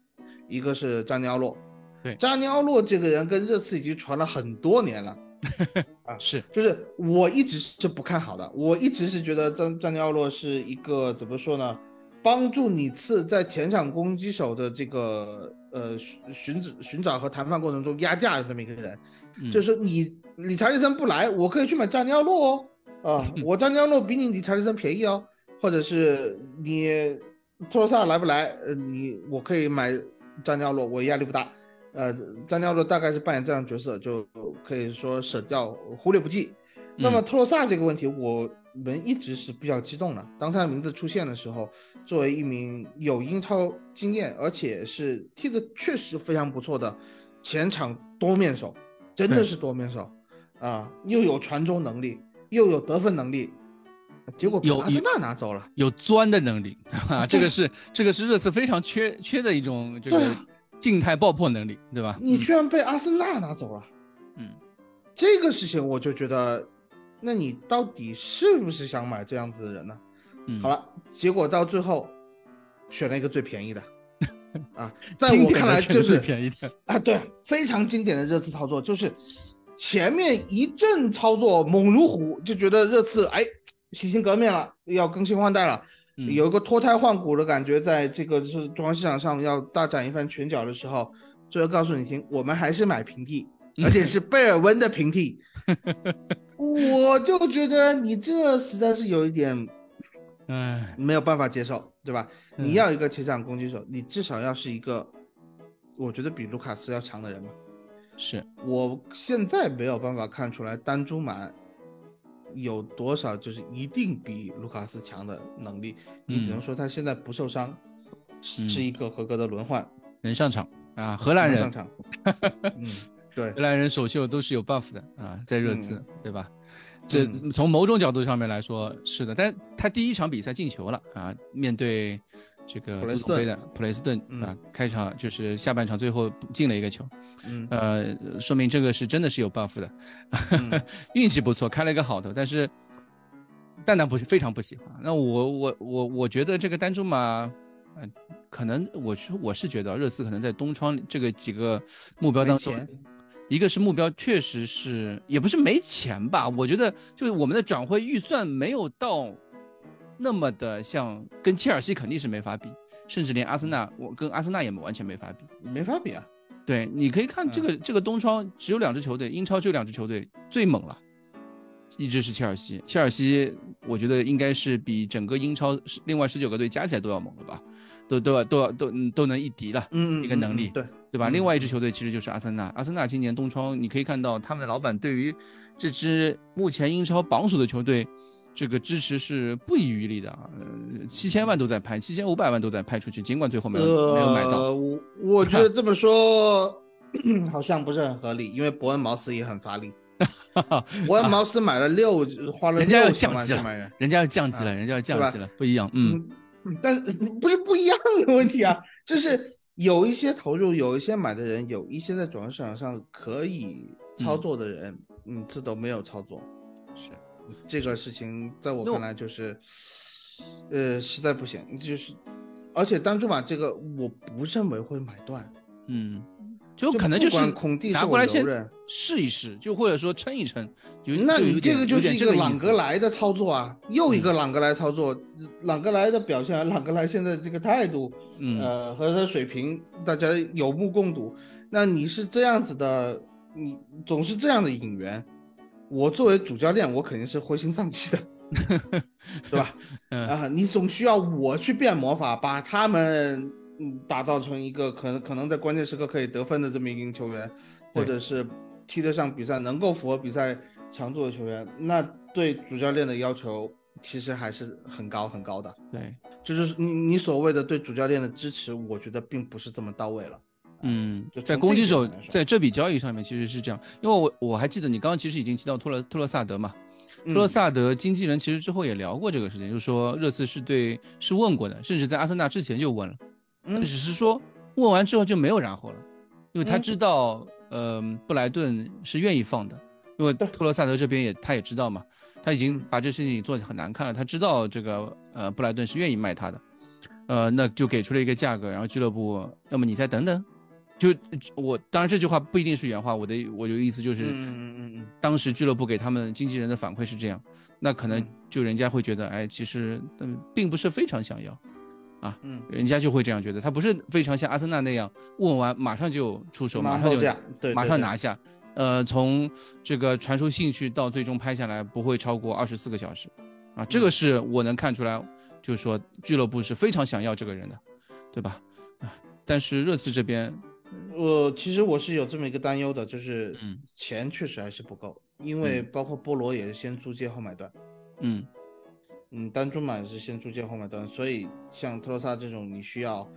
一个是扎尼奥洛，对，扎尼奥洛这个人跟热刺已经传了很多年了，啊，是，就是我一直是不看好的，我一直是觉得扎扎尼奥洛是一个怎么说呢，帮助你次在前场攻击手的这个呃寻寻寻找和谈判过程中压价的这么一个人，就是你理查利森不来，我可以去买扎尼奥洛哦，啊，我扎尼奥洛比你理查利森便宜哦，或者是你托罗萨来不来，呃，你我可以买。张家洛，我压力不大，呃，张家洛大概是扮演这样角色，就可以说舍掉忽略不计。那么特洛萨这个问题，我们一直是比较激动的。当他的名字出现的时候，作为一名有英超经验，而且是踢得确实非常不错的前场多面手，真的是多面手啊，又有传中能力，又有得分能力。结果有阿森纳拿走了，有钻的能力 啊，这个是这个是热刺非常缺缺的一种这个静态爆破能力，对吧？你居然被阿森纳拿走了，嗯，这个事情我就觉得，那你到底是不是想买这样子的人呢？嗯，好了，结果到最后选了一个最便宜的 啊，在我看来就是最便宜的啊，对，非常经典的热刺操作，就是前面一阵操作猛如虎，就觉得热刺哎。洗心革面了，要更新换代了，有一个脱胎换骨的感觉，在这个是中央市场上要大展一番拳脚的时候，最后告诉你听，我们还是买平替而且是贝尔温的平替，我就觉得你这实在是有一点，哎，没有办法接受，对吧？嗯你要一个前场攻击手，你至少要是一个，我觉得比卢卡斯要强的人嘛。是，我现在没有办法看出来丹朱马有多少就是一定比卢卡斯强的能力，你只能嗯说他现在不受伤，是一个合格的轮换，能上场啊，荷兰人上，场。嗯，对荷，兰人首秀都是有 buff 的啊，在热刺，对吧？这嗯从某种角度上面来说是的，但他第一场比赛进球了啊，面对这个普雷斯顿足总杯的普雷斯顿嗯啊，开场就是下半场最后进了一个球，嗯呃，说明这个是真的是有 buff 的，嗯 运气不错，开了一个好头，但是蛋蛋不是非常不喜欢。那我我我我觉得这个丹朱马，呃，可能我是我是觉得热刺可能在东窗这个几个目标当中，一个是目标确实是也不是没钱吧，我觉得就是我们的转会预算没有到那么的像跟切尔西肯定是没法比，甚至连阿森纳我跟阿森纳也完全没法比。没法比啊。对，你可以看这个、这个东窗只有两支球队，英超只有两支球队最猛了，一支是切尔西，切尔西我觉得应该是比整个英超十另外十九个队加起来都要猛了吧，都都要都要都嗯都能一敌了，嗯，一个能力对，对吧？嗯另外一支球队其实就是阿森纳，阿森纳今年东窗你可以看到他们的老板对于这支目前英超榜首的球队。这个支持是不遗余力的啊，呃，七千万都在拍，七千五百万都在拍出去，尽管最后没有、没有买到。呃，我我觉得这么说 好像不是很合理，因为伯恩茅斯也很乏力。伯恩茅斯买了六，花了人家要降级了人，人家要降级了，啊人家要降级了，不一样。嗯，嗯，但是不是不一样的问题啊，就是有一些投入，有一些买的人，有一些在转让市场上可以操作的人，嗯，这都没有操作。是，这个事情在我看来就是，呃，实在不行，就是，而且单注马这个我不认为会买断，嗯，就可能就是管孔蒂是拿过来先试一试，就或者说撑一撑。有那你这个就是一个朗格莱的操作啊，又一嗯个朗格莱操作，朗格莱的表现，朗格莱现在这个态度，嗯呃，和他的水平，大家有目共睹。那你是这样子的，你总是这样的引援，我作为主教练，我肯定是灰心丧气的，对吧？嗯啊，你总需要我去变魔法，把他们嗯打造成一个可能可能在关键时刻可以得分的这么一名球员，或者是踢得上比赛，能够符合比赛强度的球员，那对主教练的要求其实还是很高很高的。对，就是你你所谓的对主教练的支持，我觉得并不是这么到位了。嗯在攻击手在这笔交易上面其实是这样，因为我我还记得你刚刚其实已经提到托勒托勒萨德嘛，托勒嗯。萨德经纪人其实之后也聊过这个事情，就是说热刺是对是问过的，甚至在阿森纳之前就问了，嗯。只是说问完之后就没有然后了，因为他嗯。知道，呃，布莱顿是愿意放的，因为对。托勒萨德这边也他也知道嘛，他已经嗯。把这事情做得很难看了，他知道这个呃布莱顿是愿意卖他的，呃，那就给出了一个价格，然后俱乐部，要么你再等等，就我当然这句话不一定是原话，我的我的意思就是，嗯嗯嗯嗯当时俱乐部给他们经纪人的反馈是这样，那可能嗯就人家会觉得，哎，其实嗯并不是非常想要。啊嗯人家就会这样觉得，他不是非常像阿森纳那样问完马上就出手，嗯，马上就对，马上拿下。呃，从这个传输兴趣到最终拍下来不会超过二十四个小时，啊，这嗯个是我能看出来，就是说俱乐部是非常想要这个人的，对吧？啊，但是热刺这边，呃，其实我是有这么一个担忧的，就是嗯。钱确实还是不够，因为包括波罗也是先租借后买断，嗯。嗯，单注买是先租借后买断，所以像特罗萨这种你需要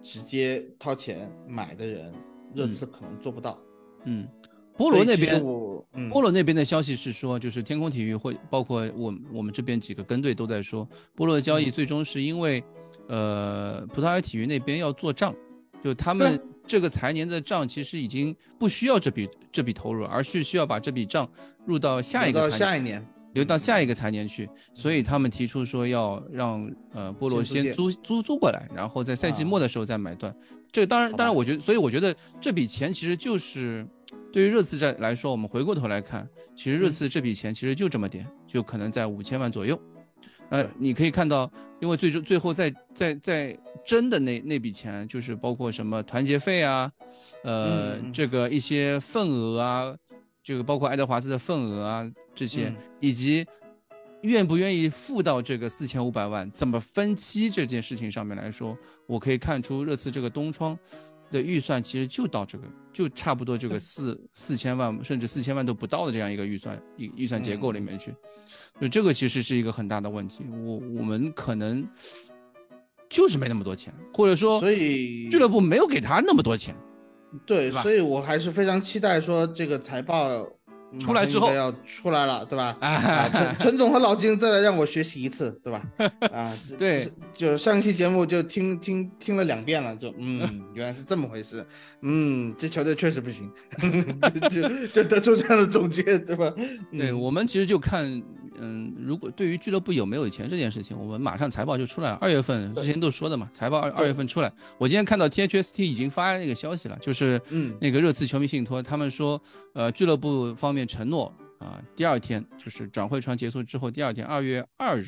直接掏钱买的人，热刺可能做不到。嗯，波罗那边，嗯，波罗那边的消息是说，就是天空体育会包括我我们这边几个跟队都在说，波罗的交易嗯。最终是因为，呃，葡萄牙体育那边要做账，就他们这个财年的账其实已经不需要这笔这笔投入，而是需要把这笔账入到下一个财年下一年，留到下一个财年去，所以他们提出说要让呃波罗先先租租租过来，然后在赛季啊末的时候再买断。这当然当然，我觉得，所以我觉得这笔钱其实就是对于热刺这来说，我们回过头来看，其实热嗯刺这笔钱其实就这么点，就可能在五千万左右。呃，你可以看到，因为最终最后在在在真的那那笔钱，就是包括什么团结费啊，呃，这个一些份额啊，这个包括爱德华兹的份额啊这些，以及愿不愿意付到这个四千五百万，怎么分期这件事情上面来说，我可以看出热刺这个东窗。的预算其实就到这个，就差不多这个四四千万，甚至四千万都不到的这样一个预算预预算结构里面去，就这个其实是一个很大的问题。我我们可能就是没那么多钱，或者说，所以俱乐部没有给他那么多钱，对，所以我还是非常期待说这个财报。出来之后要出来了，对吧？啊 陈陈总和老金再来让我学习一次，对吧？啊，对，就上一期节目就听听听了两遍了，就嗯，原来是这么回事，嗯，这球队确实不行，就就得出这样的总结，对吧？对我们其实就看。嗯，如果对于俱乐部有没有钱这件事情，我们马上财报就出来了。二月份之前都说的嘛，财报二二月份出来。我今天看到 T H S T 已经发那个消息了，就是嗯，那个热刺球迷信托，他们说，呃，俱乐部方面承诺啊，第二天就是转会窗结束之后，第二天二月二日，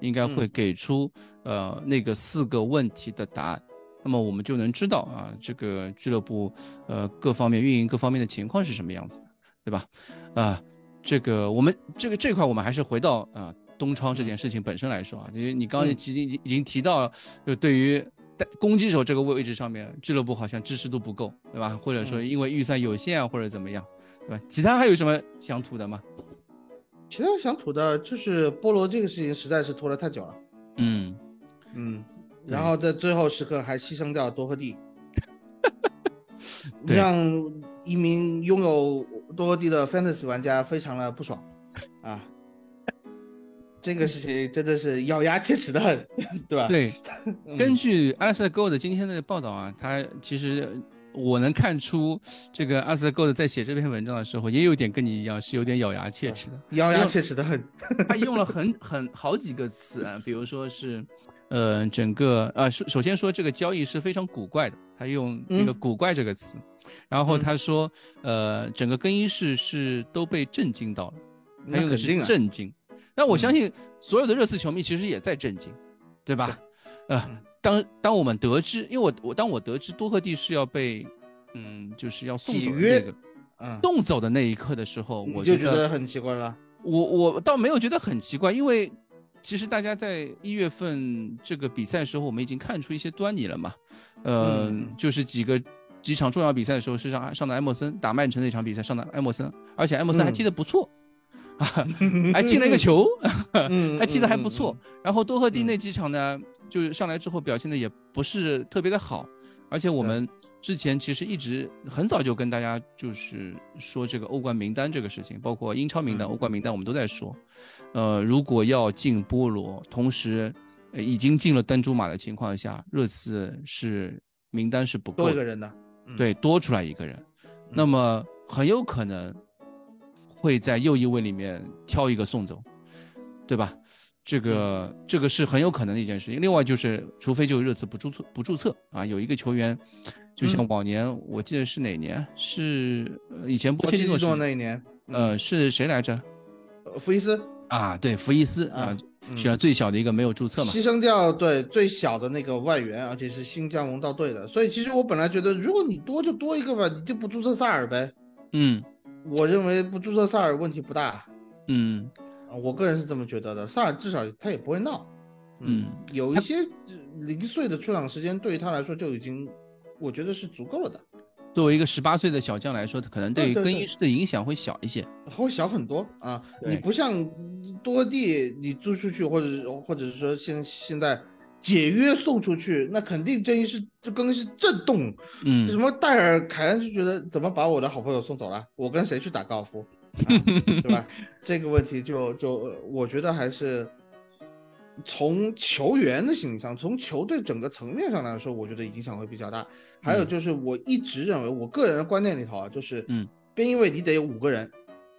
应该会给出呃那个四个问题的答案。那么我们就能知道啊，这个俱乐部呃各方面运营各方面的情况是什么样子的，对吧？啊。这个我们这个这块我们还是回到啊东窗这件事情本身来说啊，因为你刚刚已经已经提到了，就对于攻击手这个位置上面，俱乐部好像支持度不够，对吧？或者说因为预算有限啊，或者怎么样，对吧？其他还有什么想吐的吗？其他想吐的就是菠萝这个事情实在是拖了太久了，嗯嗯，然后在最后时刻还牺牲掉多赫蒂，让一名拥有。多地的 fantasy 玩家非常的不爽，啊，这个事情真的是咬牙切齿的很，对吧？对，根据阿瑟 Gold 今天的报道啊，他其实我能看出，这个阿瑟 Gold 在写这篇文章的时候，也有点跟你一样，是有点咬牙切齿的，咬牙切齿的很。他用了很很好几个词啊，比如说是，呃，整个呃首首先说这个交易是非常古怪的，他用那个古怪这个词。然后他说，呃，整个更衣室是都被震惊到了，他用的是震惊。那我相信所有的热刺球迷其实也在震惊，对吧？呃，当当我们得知，因为我我当我得知多赫蒂是要被，嗯，就是要送走那个，嗯，送走的那一刻的时候，我就觉得很奇怪了。我我倒没有觉得很奇怪，因为其实大家在一月份这个比赛的时候，我们已经看出一些端倪了嘛，呃，就是几个。几场重要比赛的时候是上上的埃默森打曼城那场比赛上的埃默森，而且埃默森还踢得不错，啊，还进了一个球，还踢得还不错。然后多赫蒂那几场呢，就是上来之后表现的也不是特别的好，而且我们之前其实一直很早就跟大家就是说这个欧冠名单这个事情，包括英超名单、欧冠名单，我们都在说，呃，如果要进波罗，同时已经进了丹朱马的情况下，热刺是名单是不够多一个人的。对，多出来一个人，那么很有可能会在右翼位里面挑一个送走，对吧？这个这个是很有可能的一件事情。另外就是，除非就热刺不注册不注册啊，有一个球员，就像往年，我记得是哪年？是以前波切蒂诺那一年，呃，是谁来着？福伊斯啊，对，福伊斯啊。选了最小的一个没有注册嘛，牺牲掉对最小的那个外援，而且是新加盟到队的。所以其实我本来觉得，如果你多就多一个吧，你就不注册萨尔呗。嗯，我认为不注册萨尔问题不大。嗯，我个人是这么觉得的。萨尔至少他也不会闹。嗯，有一些零碎的出场时间对于他来说就已经，我觉得是足够了的。作为一个十八岁的小将来说，他可能对于更衣室的影响会小一些，会小很多啊。你不像多地，你租出去或者或者是说现现在解约送出去，那肯定更衣室这更衣室震动。嗯，什么戴尔凯恩就觉得怎么把我的好朋友送走了？我跟谁去打高尔夫？对吧？这个问题就就我觉得还是。从球员的心理上，从球队整个层面上来说，我觉得影响会比较大。还有就是，我一直认为，我个人的观念里头啊，就是，嗯，边翼位你得有五个人，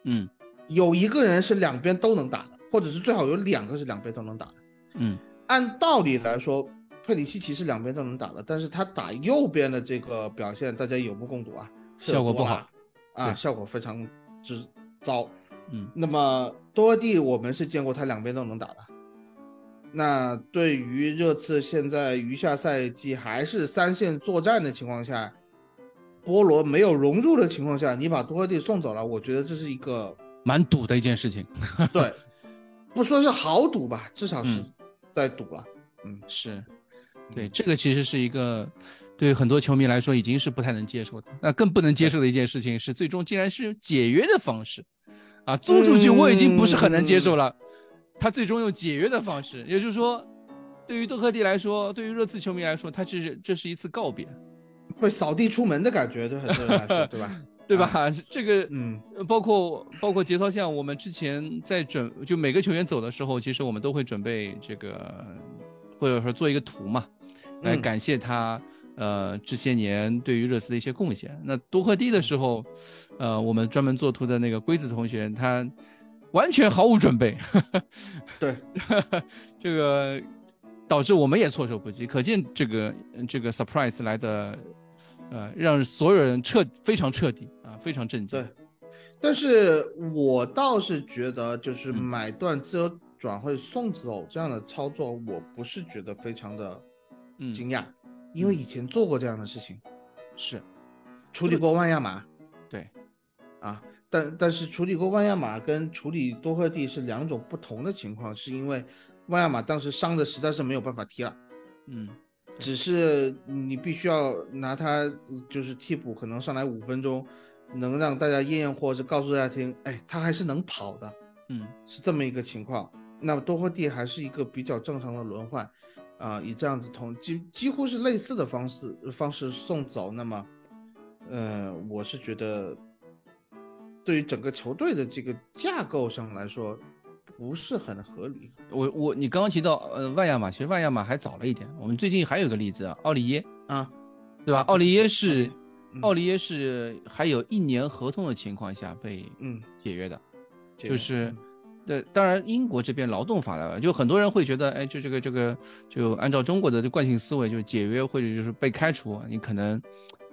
嗯，有一个人是两边都能打的，或者是最好有两个是两边都能打的，嗯。按道理来说，佩里西奇是两边都能打的，但是他打右边的这个表现，大家有目共睹啊，效果不好啊，效果非常之糟。嗯。那么多蒂，我们是见过他两边都能打的。那对于热刺现在余下赛季还是三线作战的情况下，波罗没有融入的情况下，你把多赫蒂送走了，我觉得这是一个蛮赌的一件事情。对，不说是豪赌吧，至少是在赌了。嗯，是，对，这个其实是一个对很多球迷来说已经是不太能接受的。那更不能接受的一件事情是，最终竟然是用解约的方式啊租出去，我已经不是很能接受了。他最终用解约的方式，也就是说，对于多克蒂来说，对于热刺球迷来说，他这是这是一次告别，会扫地出门的感觉，对很多人来说，对吧？对吧？这个，嗯，包括包括节操像我们之前在准，就每个球员走的时候，其实我们都会准备这个，或者说做一个图嘛，来感谢他，呃，这些年对于热刺的一些贡献。那多赫蒂的时候，呃，我们专门做图的那个龟子同学，他。完全毫无准备，对，这个导致我们也措手不及。可见这个这个 surprise 来的，呃，让所有人彻非常彻底啊，非常震惊。对，但是我倒是觉得，就是买断自由转会送走这样的操作，我不是觉得非常的惊讶，因为以前做过这样的事情，是处理过万亚马，对，啊。但但是处理过万亚马跟处理多赫蒂是两种不同的情况，是因为万亚马当时伤的实在是没有办法踢了，嗯，只是你必须要拿他就是替补，可能上来五分钟，能让大家验验货，是告诉大家听，哎，他还是能跑的，嗯，是这么一个情况。那么多赫蒂还是一个比较正常的轮换，啊，以这样子同几几乎是类似的方式方式送走，那么，呃，我是觉得。对于整个球队的这个架构上来说，不是很合理。我我你刚刚提到呃万亚马，其实万亚马还早了一点。我们最近还有个例子啊，奥利耶啊，对吧？奥利耶是奥利耶是还有一年合同的情况下被嗯解约的，就是对。当然英国这边劳动法的，就很多人会觉得，哎，就这个这个就按照中国的惯性思维，就解约或者就是被开除，你可能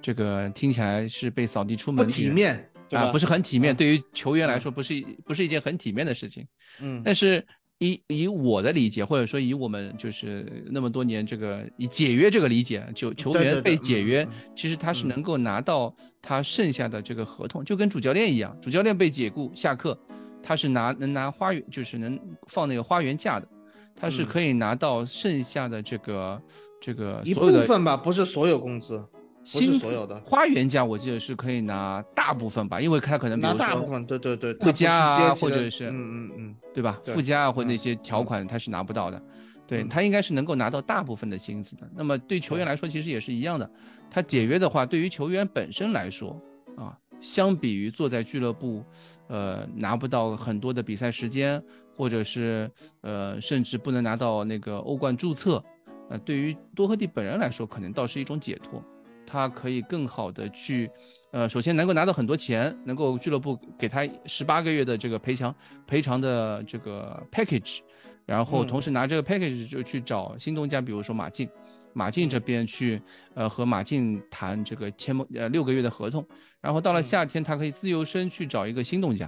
这个听起来是被扫地出门，不体面。啊，不是很体面，对于球员来说，不是不是一件很体面的事情。嗯，但是以以我的理解，或者说以我们就是那么多年这个以解约这个理解，就球员被解约，其实他是能够拿到他剩下的这个合同，就跟主教练一样，主教练被解雇下课，他是拿能拿花园，就是能放那个花园价的，他是可以拿到剩下的这个这个一部分吧，不是所有工资。薪所有的花园价，我记得是可以拿大部分吧，因为他可能拿大部分，对对对，附加啊，或者是嗯嗯嗯，对吧？附加啊或那些条款他是拿不到的，对他应该是能够拿到大部分的薪资的。那么对球员来说其实也是一样的，他解约的话，对于球员本身来说啊，相比于坐在俱乐部，呃，拿不到很多的比赛时间，或者是呃，甚至不能拿到那个欧冠注册，呃，对于多赫蒂本人来说，可能倒是一种解脱。他可以更好的去，呃，首先能够拿到很多钱，能够俱乐部给他十八个月的这个赔偿赔偿的这个 package，然后同时拿这个 package 就去找新东家，比如说马竞，马竞这边去，呃，和马竞谈这个签呃六个月的合同，然后到了夏天他可以自由身去找一个新东家，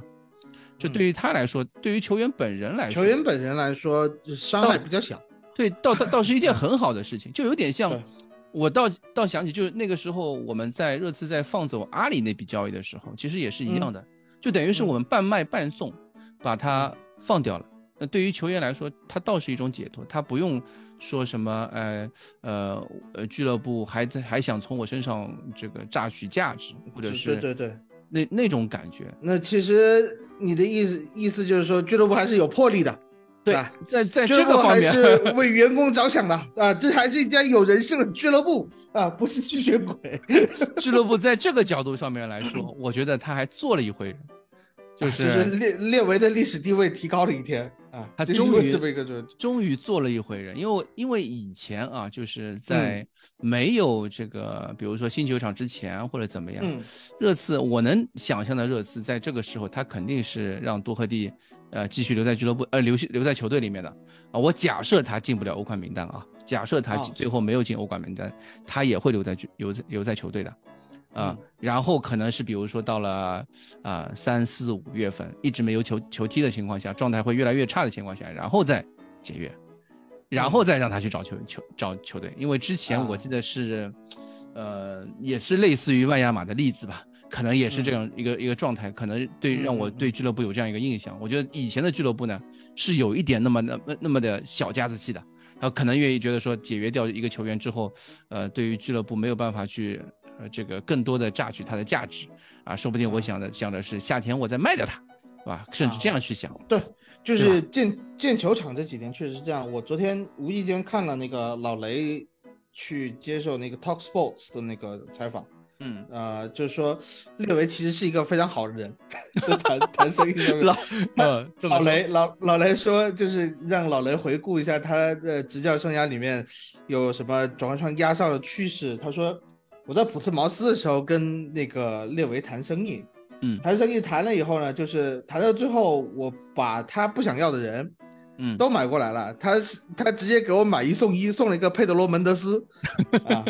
这对于他来说，对于球员本人来说，球员本人来说伤害比较小，对，倒 倒倒是一件很好的事情，就有点像。我倒倒想起，就是那个时候我们在热刺在放走阿里那笔交易的时候，其实也是一样的，就等于是我们半卖半送，把他放掉了。那对于球员来说，他倒是一种解脱，他不用说什么，呃呃呃，俱乐部还在还想从我身上这个榨取价值，或者是对对对，那那种感觉。那其实你的意思意思就是说，俱乐部还是有魄力的。对，在在这个方面是 为员工着想的啊，这还是一家有人性的俱乐部啊，不是吸血鬼 俱乐部。在这个角度上面来说，我觉得他还做了一回人，就是就是列列维的历史地位提高了一天啊，他终于这么一个终于做了一回人，因为因为以前啊，就是在没有这个，比如说新球场之前或者怎么样，热刺我能想象的热刺在这个时候，他肯定是让多赫蒂。呃，继续留在俱乐部，呃，留留在球队里面的啊。我假设他进不了欧冠名单啊，假设他最后没有进欧冠名单，他也会留在留在留在球队的，啊。然后可能是比如说到了啊三四五月份，一直没有球球踢的情况下，状态会越来越差的情况下，然后再解约，然后再让他去找球球找球队，因为之前我啊记得是，呃，也是类似于万亚马的例子吧，可能也是这样一个、一个状态，可能对让我对俱乐部有这样一个印象。我觉得以前的俱乐部呢是有一点那么那么那么的小家子气的，然后可能愿意觉得说解约掉一个球员之后，呃，对于俱乐部没有办法去呃这个更多的榨取它的价值啊，说不定我想的想的是夏天我再卖掉它，是吧？甚至这样去想。对，就是建建球场这几天确实是这样。我昨天无意间看了那个老雷去接受那个 Talk Sports 的那个采访，嗯，呃，就是说列维其实是一个非常好的人，就谈谈生意上面老呃，这么老雷老老雷说，就是让老雷回顾一下他的执教生涯里面有什么转换窗压上的趋势。他说，我在普茨茅斯的时候跟那个列维谈生意，嗯。谈生意谈了以后呢，就是谈到最后，我把他不想要的人嗯。都买过来了，他是他直接给我买一送一，送了一个佩德罗门德斯 啊，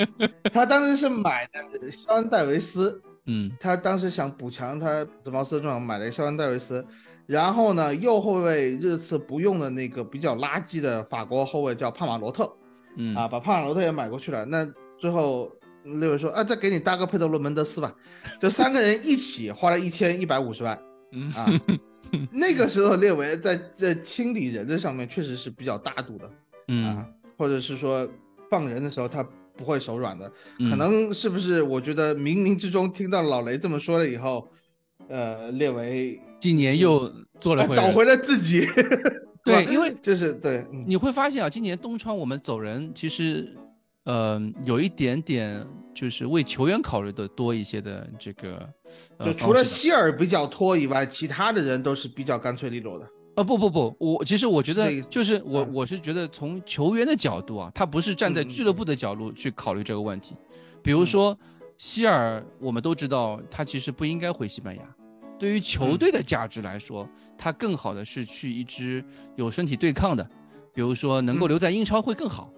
他当时是买的肖恩戴维斯，嗯。他当时想补强他普茨茅斯的状况，买了肖恩戴维斯，然后呢，右后卫热刺不用的那个比较垃圾的法国后卫叫帕马罗特嗯。啊，把帕马罗特也买过去了。那最后列维说啊，再给你搭个佩德罗门德斯吧，就三个人一起花了一千一百五十万嗯啊。那个时候列维在在清理人的上面确实是比较大度的嗯啊，或者是说放人的时候他不会手软的。嗯可能是不是？我觉得冥冥之中听到老雷这么说了以后，呃，列维今年又做了找回了自己。对，因为就是对，嗯你会发现啊，今年东窗我们走人，其实，呃，有一点点就是为球员考虑的多一些的这个，呃，就除了希尔比较拖以外，其他的人都是比较干脆利落的。啊不不不，我其实我觉得就是我啊我是觉得从球员的角度啊，他不是站在俱乐部的角度去考虑这个问题。比如说希尔，我们都知道他其实不应该回西班牙。对于球嗯队的价值来说，他更好的是去一支有身体对抗的，比如说能够嗯留在英超会更好，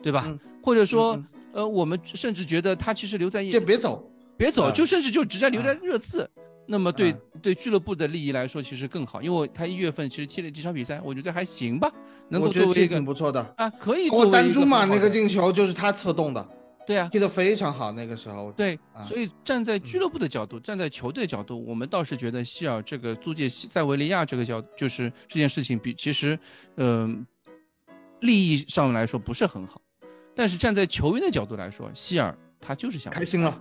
对吧？嗯或者说嗯，呃，我们甚至觉得他其实留在就别走，别走，啊就甚至就直接留在啊热刺。那么对、啊对俱乐部的利益来说，其实更好，因为他一月份其实踢了几场比赛，我觉得还行吧，能够作为一个挺不错的。啊，可以包括丹作为一个朱马那个进球就是他策动的，对啊，踢得非常好。那个时候，对，啊。所以站在俱乐部的角度，站在球队角度，我们倒是觉得希尔这个租借西塞维利亚这个角，就是这件事情比其实，嗯、利益上来说不是很好，但是站在球员的角度来说，希尔他就是想开心了。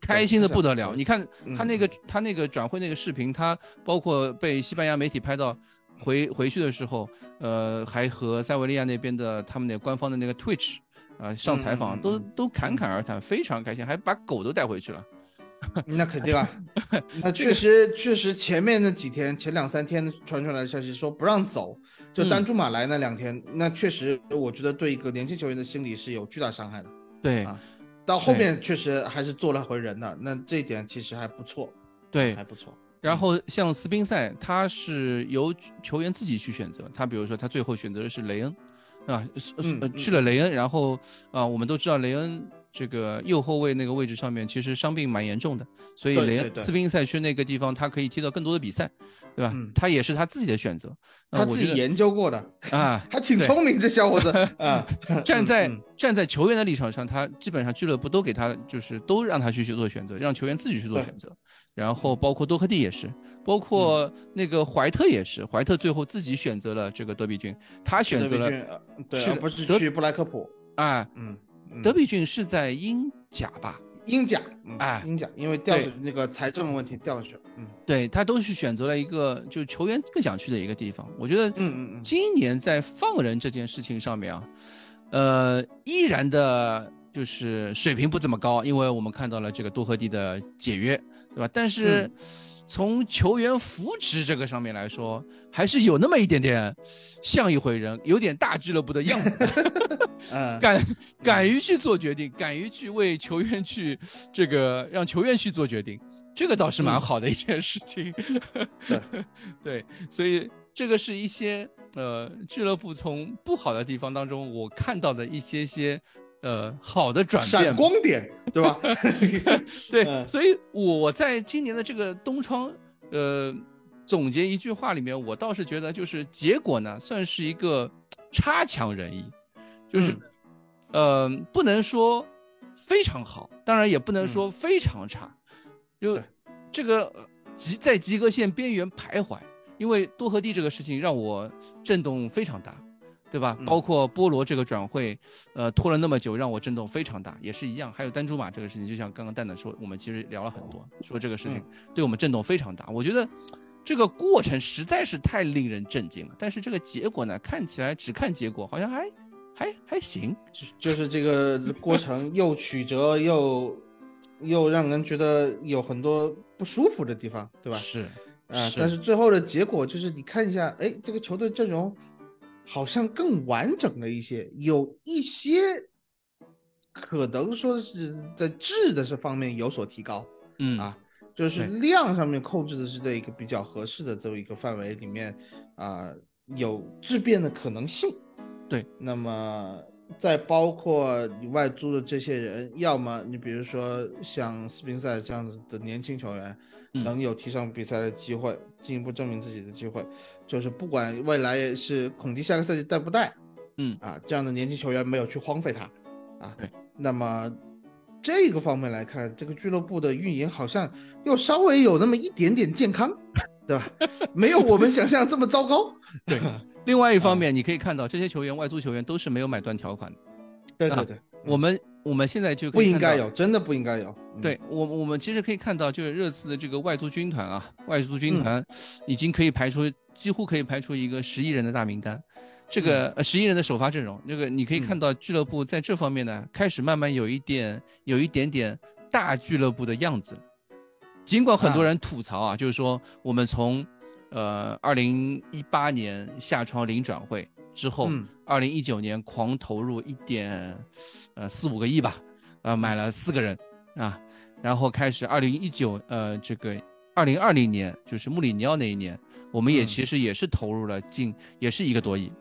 开心的不得了。你看嗯他那个他那个转会那个视频，他包括被西班牙媒体拍到回回去的时候，呃，还和塞维利亚那边的他们那官方的那个 Twitch 啊、上采访，都都侃侃而谈，非常开心，还把狗都带回去了。那肯定啊，那确实确实前面那几天，前两三天传出来的消息说不让走，就嗯丹朱马来那两天，那确实我觉得对一个年轻球员的心理是有巨大伤害的。对啊到后面确实还是做了回人的，那这一点其实还不错，对还，不错。然后像斯宾塞，他是由球员自己去选择，他比如说他最后选择的是雷恩，啊，去了雷恩，然后啊，我们都知道雷恩这个右后卫那个位置上面其实伤病蛮严重的，所以雷恩斯宾塞去那个地方，他可以踢到更多的比赛，对吧？嗯他也是他自己的选择，他自己研究过的，啊，还挺聪明，这小伙子 啊。站在、嗯站在球员的立场上，他基本上俱乐部都给他就是都让他去去做选择，让球员自己去做选择。然后包括多克蒂也是，包括那个怀特也是，怀特最后自己选择了这个德比郡，他选择了德比郡呃对，去不是去布莱克普。啊，嗯，嗯德比郡是在英甲吧？英甲，嗯哎英甲，因为掉那个财政问题掉下去了。嗯对他都是选择了一个就是球员更想去的一个地方。我觉得，嗯嗯嗯今年在放人这件事情上面啊，呃，依然的就是水平不怎么高，因为我们看到了这个多赫蒂的解约，对吧？但是嗯从球员扶持这个上面来说，还是有那么一点点像一回人，有点大俱乐部的样子，嗯，敢敢于去做决定，敢于去为球员去这个让球员去做决定，这个倒是蛮嗯好的一件事情。对 对，所以这个是一些呃俱乐部从不好的地方当中我看到的一些些呃好的转变闪。光点，对吧？对，嗯所以我在今年的这个东窗，呃，总结一句话里面，我倒是觉得就是结果呢，算是一个差强人意，就是，呃，不能说非常好，当然也不能说非常差，就这个及在及格线边缘徘徊。因为多和地这个事情让我震动非常大，对吧？包括波罗这个转会，呃，拖了那么久，让我震动非常大，也是一样。还有丹珠马这个事情，就像刚刚蛋蛋说，我们其实聊了很多，说这个事情对我们震动非常大。我觉得这个过程实在是太令人震惊了，但是这个结果呢，看起来只看结果好像还还还行，就是这个 过程又曲折又又让人觉得有很多不舒服的地方，对吧？是。啊，但是最后的结果就是你看一下，哎，这个球队阵容好像更完整了一些，有一些可能说是在质的这方面有所提高，嗯啊，就是量上面控制的是在一个比较合适的这么一个范围里面啊，有质变的可能性。对，那么再包括你外租的这些人，要么你比如说像斯宾塞这样子的年轻球员。能有踢上比赛的机会，进一步证明自己的机会，就是不管未来是孔蒂下个赛季带不带，嗯啊，这样的年轻球员没有去荒废他，啊，对，那么这个方面来看，这个俱乐部的运营好像又稍微有那么一点点健康，对吧？没有我们想象这么糟糕。对，另外一方面，你可以看到这些球员，外租球员都是没有买断条款的。对对对，我们。我们现在就不应该有，真的不应该有。对我，我们其实可以看到，就是热刺的这个外租军团啊，外租军团已经可以排出，几乎可以排出一个十亿人的大名单，这个呃十亿人的首发阵容，这个你可以看到俱乐部在这方面呢，开始慢慢有一点，有一点点大俱乐部的样子。尽管很多人吐槽啊，就是说我们从，呃，二零一八年夏窗零转会。之后，二零一九年狂投入一点，呃四五个亿吧，呃买了四个人啊，然后开始二零一九呃这个二零二零年就是穆里尼奥那一年，我们也其实也是投入了近也是一个多亿，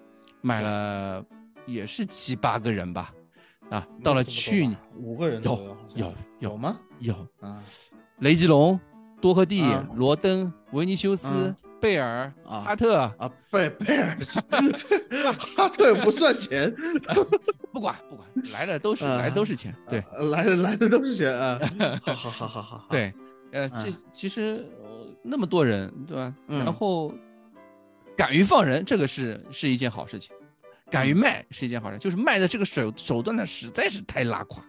买了也是七八个人吧，啊到了去年五个人有有有吗？有啊，雷吉隆、多赫蒂、罗登、维尼修斯。贝尔啊，哈特啊，贝贝尔，哈特不算钱，不管不管，来的都是来都是钱，对，来的来的都是钱啊，好好好好好，对，呃，这其实那么多人，对吧？然后敢于放人，这个是是一件好事情，敢于卖是一件好事，就是卖的这个手手段呢，实在是太拉垮，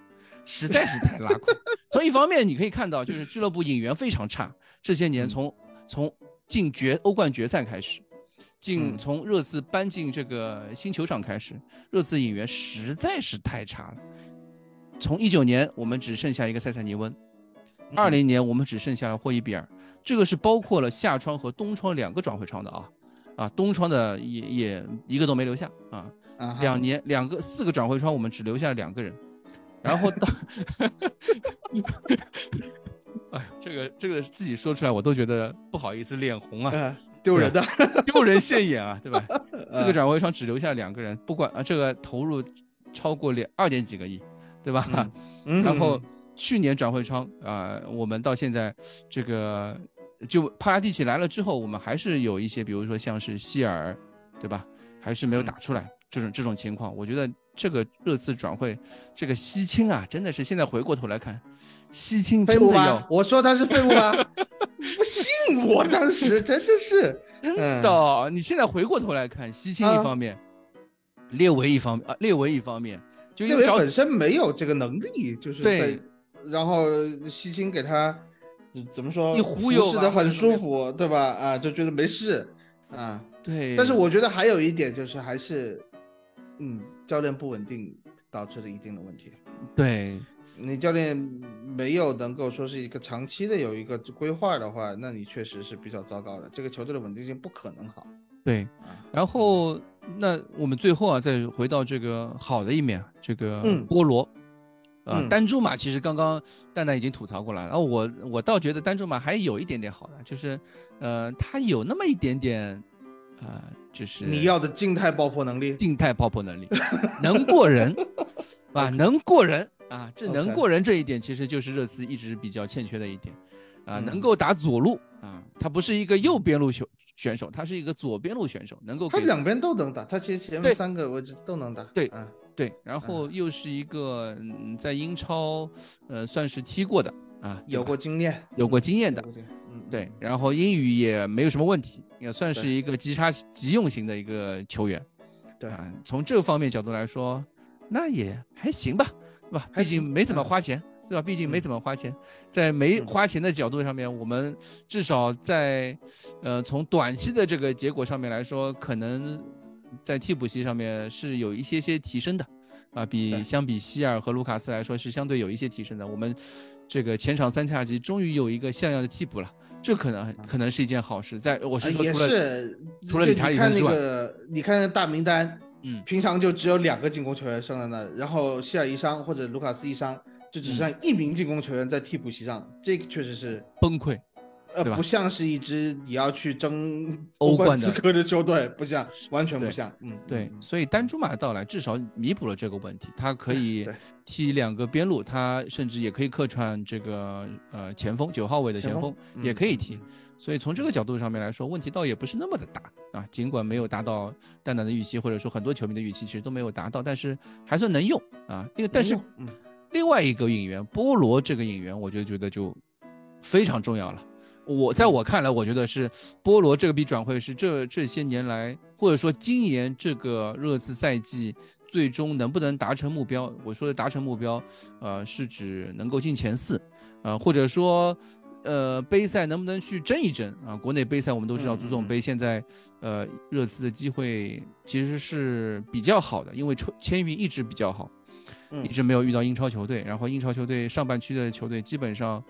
实在是太拉垮。从一方面你可以看到，就是俱乐部引援非常差，这些年从从。进决欧冠决赛开始，进从热刺搬进这个新球场开始，热刺引援实在是太差了。从一九年我们只剩下一个塞塞尼温，二零年我们只剩下了霍伊比尔，这个是包括了夏窗和冬窗两个转会窗的啊，啊冬窗的也也一个都没留下啊，两年两个四个转会窗我们只留下了两个人，然后到。哎，这个这个自己说出来我都觉得不好意思，脸红啊，丢人的，丢人现眼啊，对吧？四个转会窗只留下两个人，不管啊，这个投入超过两二点几个亿，对吧？然后去年转会窗啊，我们到现在这个就帕拉蒂奇来了之后，我们还是有一些，比如说像是希尔，对吧？还是没有打出来这种这种情况，我觉得。这个热刺转会，这个西青啊，真的是现在回过头来看，西青真的要我说他是废物吗？不信我当时真的是 真的。你现在回过头来看，西青一方面，列维一方面啊，列维一方面，就因为本身没有这个能力，就是对，然后西青给他怎么说，一忽悠的很舒服，对吧？啊，就觉得没事啊。对。但是我觉得还有一点就是还是。嗯，教练不稳定导致了一定的问题。对你教练没有能够说是一个长期的有一个规划的话，那你确实是比较糟糕的。这个球队的稳定性不可能好。对，然后那我们最后啊，再回到这个好的一面，这个波罗，啊，丹朱马其实刚刚蛋蛋已经吐槽过了，然后我我倒觉得丹朱马还有一点点好的，就是呃，他有那么一点点。啊，就是你要的静态爆破能力，静态爆破能力。能过人，啊，能过人啊，这能过人这一点其实就是热刺一直比较欠缺的一点，啊，能够打左路啊，他不是一个右边路选选手，他是一个左边路选手，能够他两边都能打，他其实前面三个位置都能打。对，对，然后又是一个嗯在英超呃算是踢过的啊，有过经验，有过经验的，嗯，对，然后英语也没有什么问题，也算是一个急插急用型的一个球员，对啊，从这方面角度来说，那也还行吧，对吧？毕竟没怎么花钱。对吧？毕竟没怎么花钱，在没花钱的角度上面，我们至少在，呃，从短期的这个结果上面来说，可能在替补席上面是有一些些提升的，啊，比相比希尔和卢卡斯来说是相对有一些提升的。我们这个前场三叉戟终于有一个像样的替补了，这可能可能是一件好事。在我是说，除了除了理查利森之外，你看那个大名单，嗯，平常就只有两个进攻球员上在那，然后希尔一伤或者卢卡斯一伤。就只剩一名进攻球员在替补席上，这个确实是崩溃，呃，不像是一支你要去争 欧冠资格的球队，不像，完全不像。嗯，对，所以丹朱马的到来至少弥补了这个问题，他可 以踢两个边路，他甚至也可以客串这个呃前锋九号位的前锋也可以踢，所以从这个角度上面来说，问题倒也不是那么的大啊。尽管没有达到蛋蛋的预期，或者说很多球迷的预期，其实都没有达到，但是还算能用啊。因为但是嗯。另外一个引援波罗，这个引援我就觉得就非常重要了。我在我看来，我觉得是波罗这个笔转会是这这些年来，或者说今年这个热刺赛季最终能不能达成目标？我说的达成目标，呃，是指能够进前四，呃，或者说，呃，杯赛能不能去争一争啊？国内杯赛我们都知道，足总杯现在，呃，热刺的机会其实是比较好的，因为抽签运一直比较好。一直没有遇到英超球队，然后英超球队上半区的球队基本上，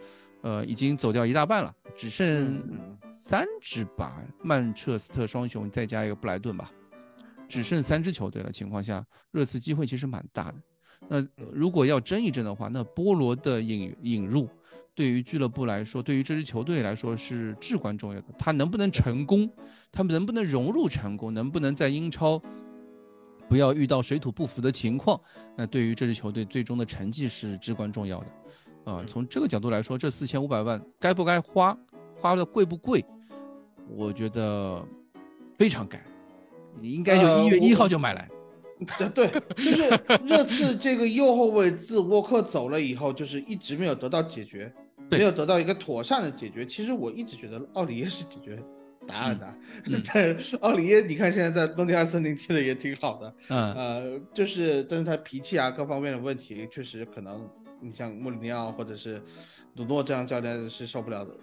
呃，已经走掉一大半了，只剩三支吧，曼彻斯特双雄再加一个布莱顿吧，只剩三支球队了。情况下，热刺机会其实蛮大的。那如果要争一争的话，那波罗的引引入对于俱乐部来说，对于这支球队来说是至关重要的。他能不能成功？他们能不能融入成功？能不能在英超？不要遇到水土不服的情况，那对于这支球队最终的成绩是至关重要的，啊，从这个角度来说，这四千五百万该不该花，花的贵不贵？我觉得非常该，你应该就一月一号就买来。对，就是热刺这个右后卫自沃克走了以后，就是一直没有得到解决，没有得到一个妥善的解决。其实我一直觉得奥里耶是解决。答案的，但奥里耶，你看现在在诺丁汉森林踢的也挺好的，嗯，呃，就是，但是他脾气啊，各方面的问题，确实可能，你像穆里尼奥或者是鲁诺这样教练是受不了的，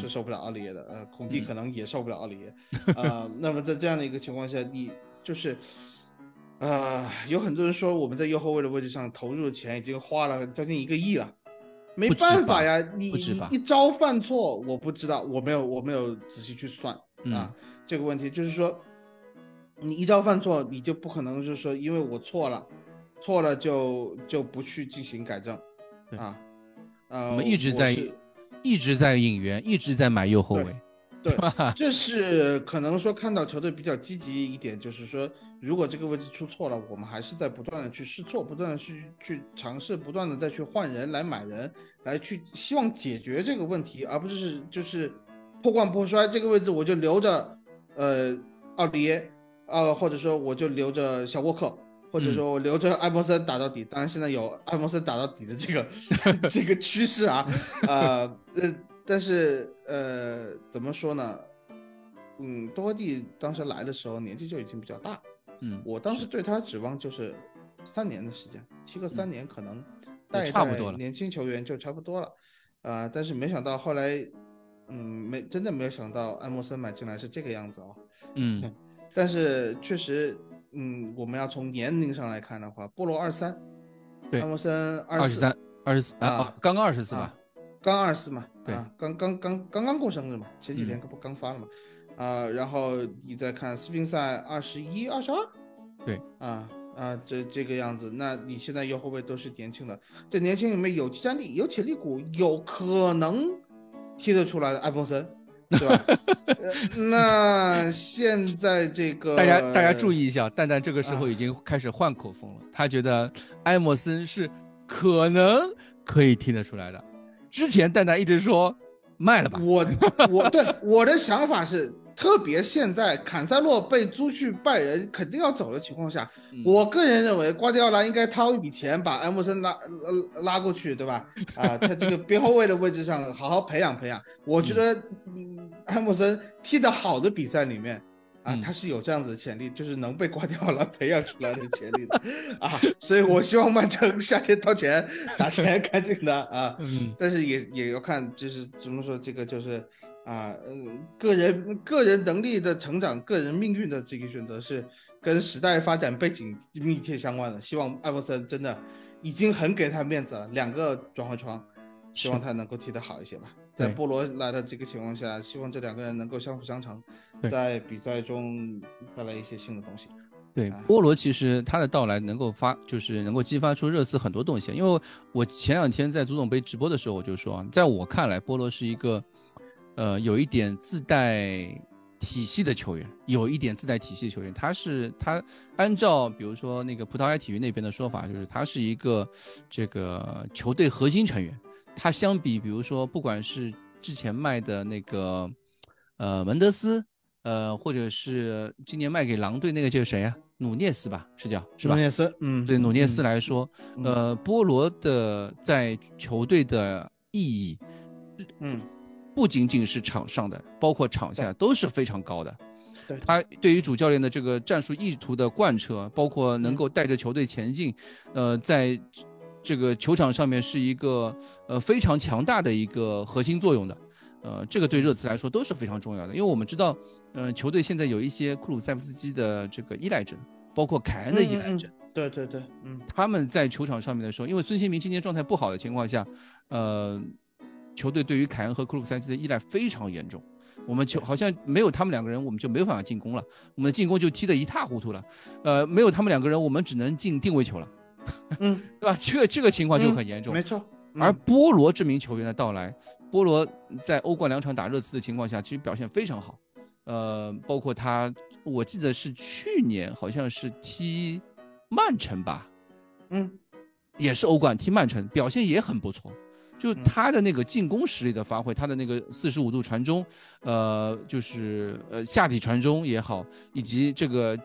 是受不了奥利耶的，呃，孔蒂可能也受不了奥利耶，呃，那么在这样的一个情况下，你就是，呃，有很多人说我们在右后卫的位置上投入的钱已经花了将近一个亿了。没办法呀，你你一招犯错，我不知道，我没有我没有仔细去算啊。这个问题就是说，你一招犯错，你就不可能就是说，因为我错了，错了就就不去进行改正啊。呃，我们一直在一直在引援，一直在买右后卫。对，这是可能说看到球队比较积极一点，就是说，如果这个位置出错了，我们还是在不断的去试错，不断的去去尝试，不断的再去换人来买人，来去希望解决这个问题，而不是就是破罐破摔，这个位置我就留着，呃，奥里耶，呃，或者说我就留着小沃克，或者说我留着艾默森打到底。当然现在有艾默森打到底的这个 这个趋势啊，呃，呃。但是，呃，怎么说呢？嗯，多蒂当时来的时候年纪就已经比较大，嗯，我当时对他指望就是三年的时间，踢个三年可能带差不多了，年轻球员就差不多了，啊，但是没想到后来，嗯，没真的没有想到艾默森买进来是这个样子哦，嗯，但是确实，嗯，我们要从年龄上来看的话，波罗二三，对，艾默森二十三，二十四啊，刚刚二十四吧。刚二十四嘛，对啊，刚刚刚刚刚过生日嘛，前几天不刚发了嘛，啊，然后你再看斯宾塞二十一、二十二，对，啊啊，这这个样子，那你现在右后卫都是年轻的，这年轻里面有战力、有潜力股，有可能踢得出来的艾弗森，对吧？那现在这个大家大家注意一下，蛋蛋这个时候已经开始换口风了，他觉得埃默森是可能可以听得出来的。之前蛋蛋一直说卖了吧，我我对我的想法是特别现在坎塞洛被租去拜仁，肯定要走的情况下，嗯我个人认为瓜迪奥拉应该掏一笔钱把埃默森拉呃拉过去，对吧？啊，他这个边后卫的位置上好好培养培养。我觉得，嗯，埃默森踢得好的比赛里面。啊嗯，他是有这样子的潜力，就是能被瓜迪奥拉培养出来的潜力的啊，所以我希望曼城夏天掏钱打钱干净的啊，嗯但是也也要看，就是怎么说，这个就是啊，嗯，个人个人能力的成长，个人命运的这个选择是跟时代发展背景密切相关的。希望艾弗森真的已经很给他面子了，两个转会窗，希望他能够踢得好一些吧。在波罗来的这个情况下，希望这两个人能够相辅相成，在比赛中带来一些新的东西。对啊，波罗其实他的到来能够发，就是能够激发出热刺很多东西。因为我前两天在足总杯直播的时候，我就说啊，在我看来，波罗是一个，呃，有一点自带体系的球员，有一点自带体系的球员。他是他按照比如说那个葡萄牙体育那边的说法，就是他是一个这个球队核心成员。他相比，比如说不管是之前卖的那个，呃，门德斯。呃，或者是今年卖给狼队那个叫谁啊？努涅斯吧，是叫是吧？努涅斯，嗯，对努涅斯嗯来说，嗯呃，波罗的在球队的意义，嗯，不仅仅是场上的，包括场下都是非常高的。对他对于主教练的这个战术意图的贯彻，包括能够带着球队前进，呃，在这个球场上面是一个呃非常强大的一个核心作用的。呃，这个对热刺来说都是非常重要的，因为我们知道，呃，球队现在有一些库鲁塞夫斯基的这个依赖症，包括凯恩的依赖症。嗯嗯对对对，嗯，他们在球场上面的时候，因为孙兴民今年状态不好的情况下，呃，球队对于凯恩和库鲁塞夫斯基的依赖非常严重。我们球好像没有他们两个人，我们就没有办法进攻了，我们的进攻就踢得一塌糊涂了。呃，没有他们两个人，我们只能进定位球了，嗯，对吧？这个这个情况就很严重。没错。嗯而波罗这名球员的到来，波罗在欧冠两场打热刺的情况下，其实表现非常好。呃，包括他，我记得是去年好像是踢曼城吧，嗯，也是欧冠踢曼城，表现也很不错。就嗯他的那个进攻实力的发挥，他的那个四十五度传中，呃，就是呃下底传中也好，以及这个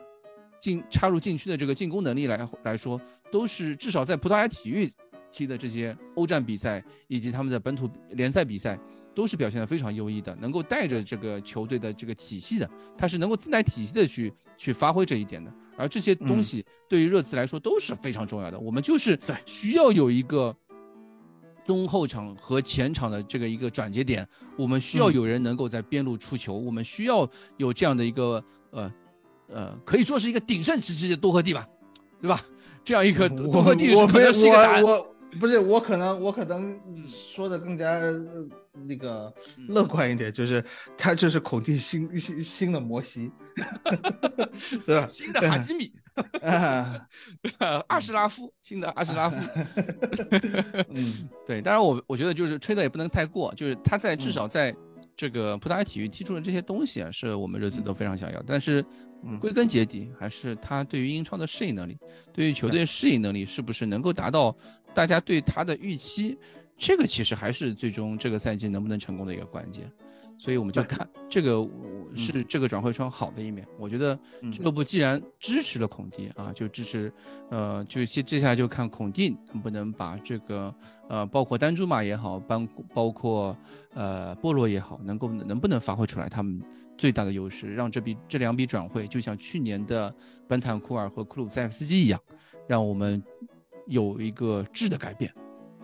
进插入禁区的这个进攻能力来来说，都是至少在葡萄牙体育踢的这些欧战比赛以及他们的本土联赛比赛，都是表现的非常优异的，能够带着这个球队的这个体系的，他是能够自带体系的去去发挥这一点的。而这些东西对于热刺来说都是非常重要的，我们就是对需要有一个。中后场和前场的这个一个转接点，我们需要有人能够在边路出球，我们需要有这样的一个呃呃，可以说是一个鼎盛时期的多赫蒂吧，对吧？这样一个 多多赫蒂我可能是一个答案不是我可能我可能说的更加呃那个嗯乐观一点，就是他就是孔蒂新新新的摩西，对吧？新的哈基米，啊，阿什拉夫，新的阿什拉夫。嗯，对，当然我我觉得就是吹的也不能太过，就是他在至嗯少在这个葡萄牙体育踢出的这些东西啊，是我们热刺都非常想要。但是嗯归根结底，还是他对于英超的适应能力，对于球队适应能力是不是能够达到大家对他的预期，这个其实还是最终这个赛季能不能成功的一个关键。所以我们就看这个是这个转会窗好的一面。我觉得嗯俱乐部既然支持了孔蒂啊，就支持，呃，就接接下来就看孔蒂能不能把这个呃，包括丹朱马也好，包包括呃波罗也好，能够能不能发挥出来他们最大的优势，让这笔这两笔转会就像去年的本坦库尔和库鲁塞夫斯基一样，让我们有一个质的改变。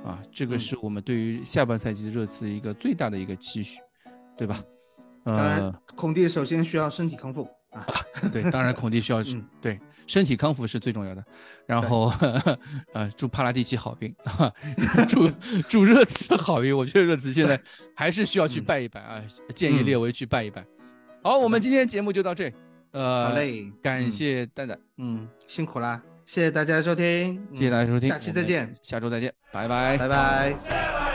啊，这个嗯是我们对于下半赛季的热刺一个最大的一个期许，对吧？当然呃，，孔蒂首先需要身体康复啊，对，当然孔蒂需要、嗯对身体康复是最重要的。然后，呃，祝帕拉蒂奇好运，祝祝热刺好运。我觉得热刺现在还是需要去嗯拜一拜啊，建议嗯列维去拜一拜。好，我们今天节目就到这里，呃，好，嘞，感嗯谢蛋蛋，嗯，辛苦啦，谢谢大家收听，谢谢大家收听，下期再见，下周再见，拜拜，拜拜。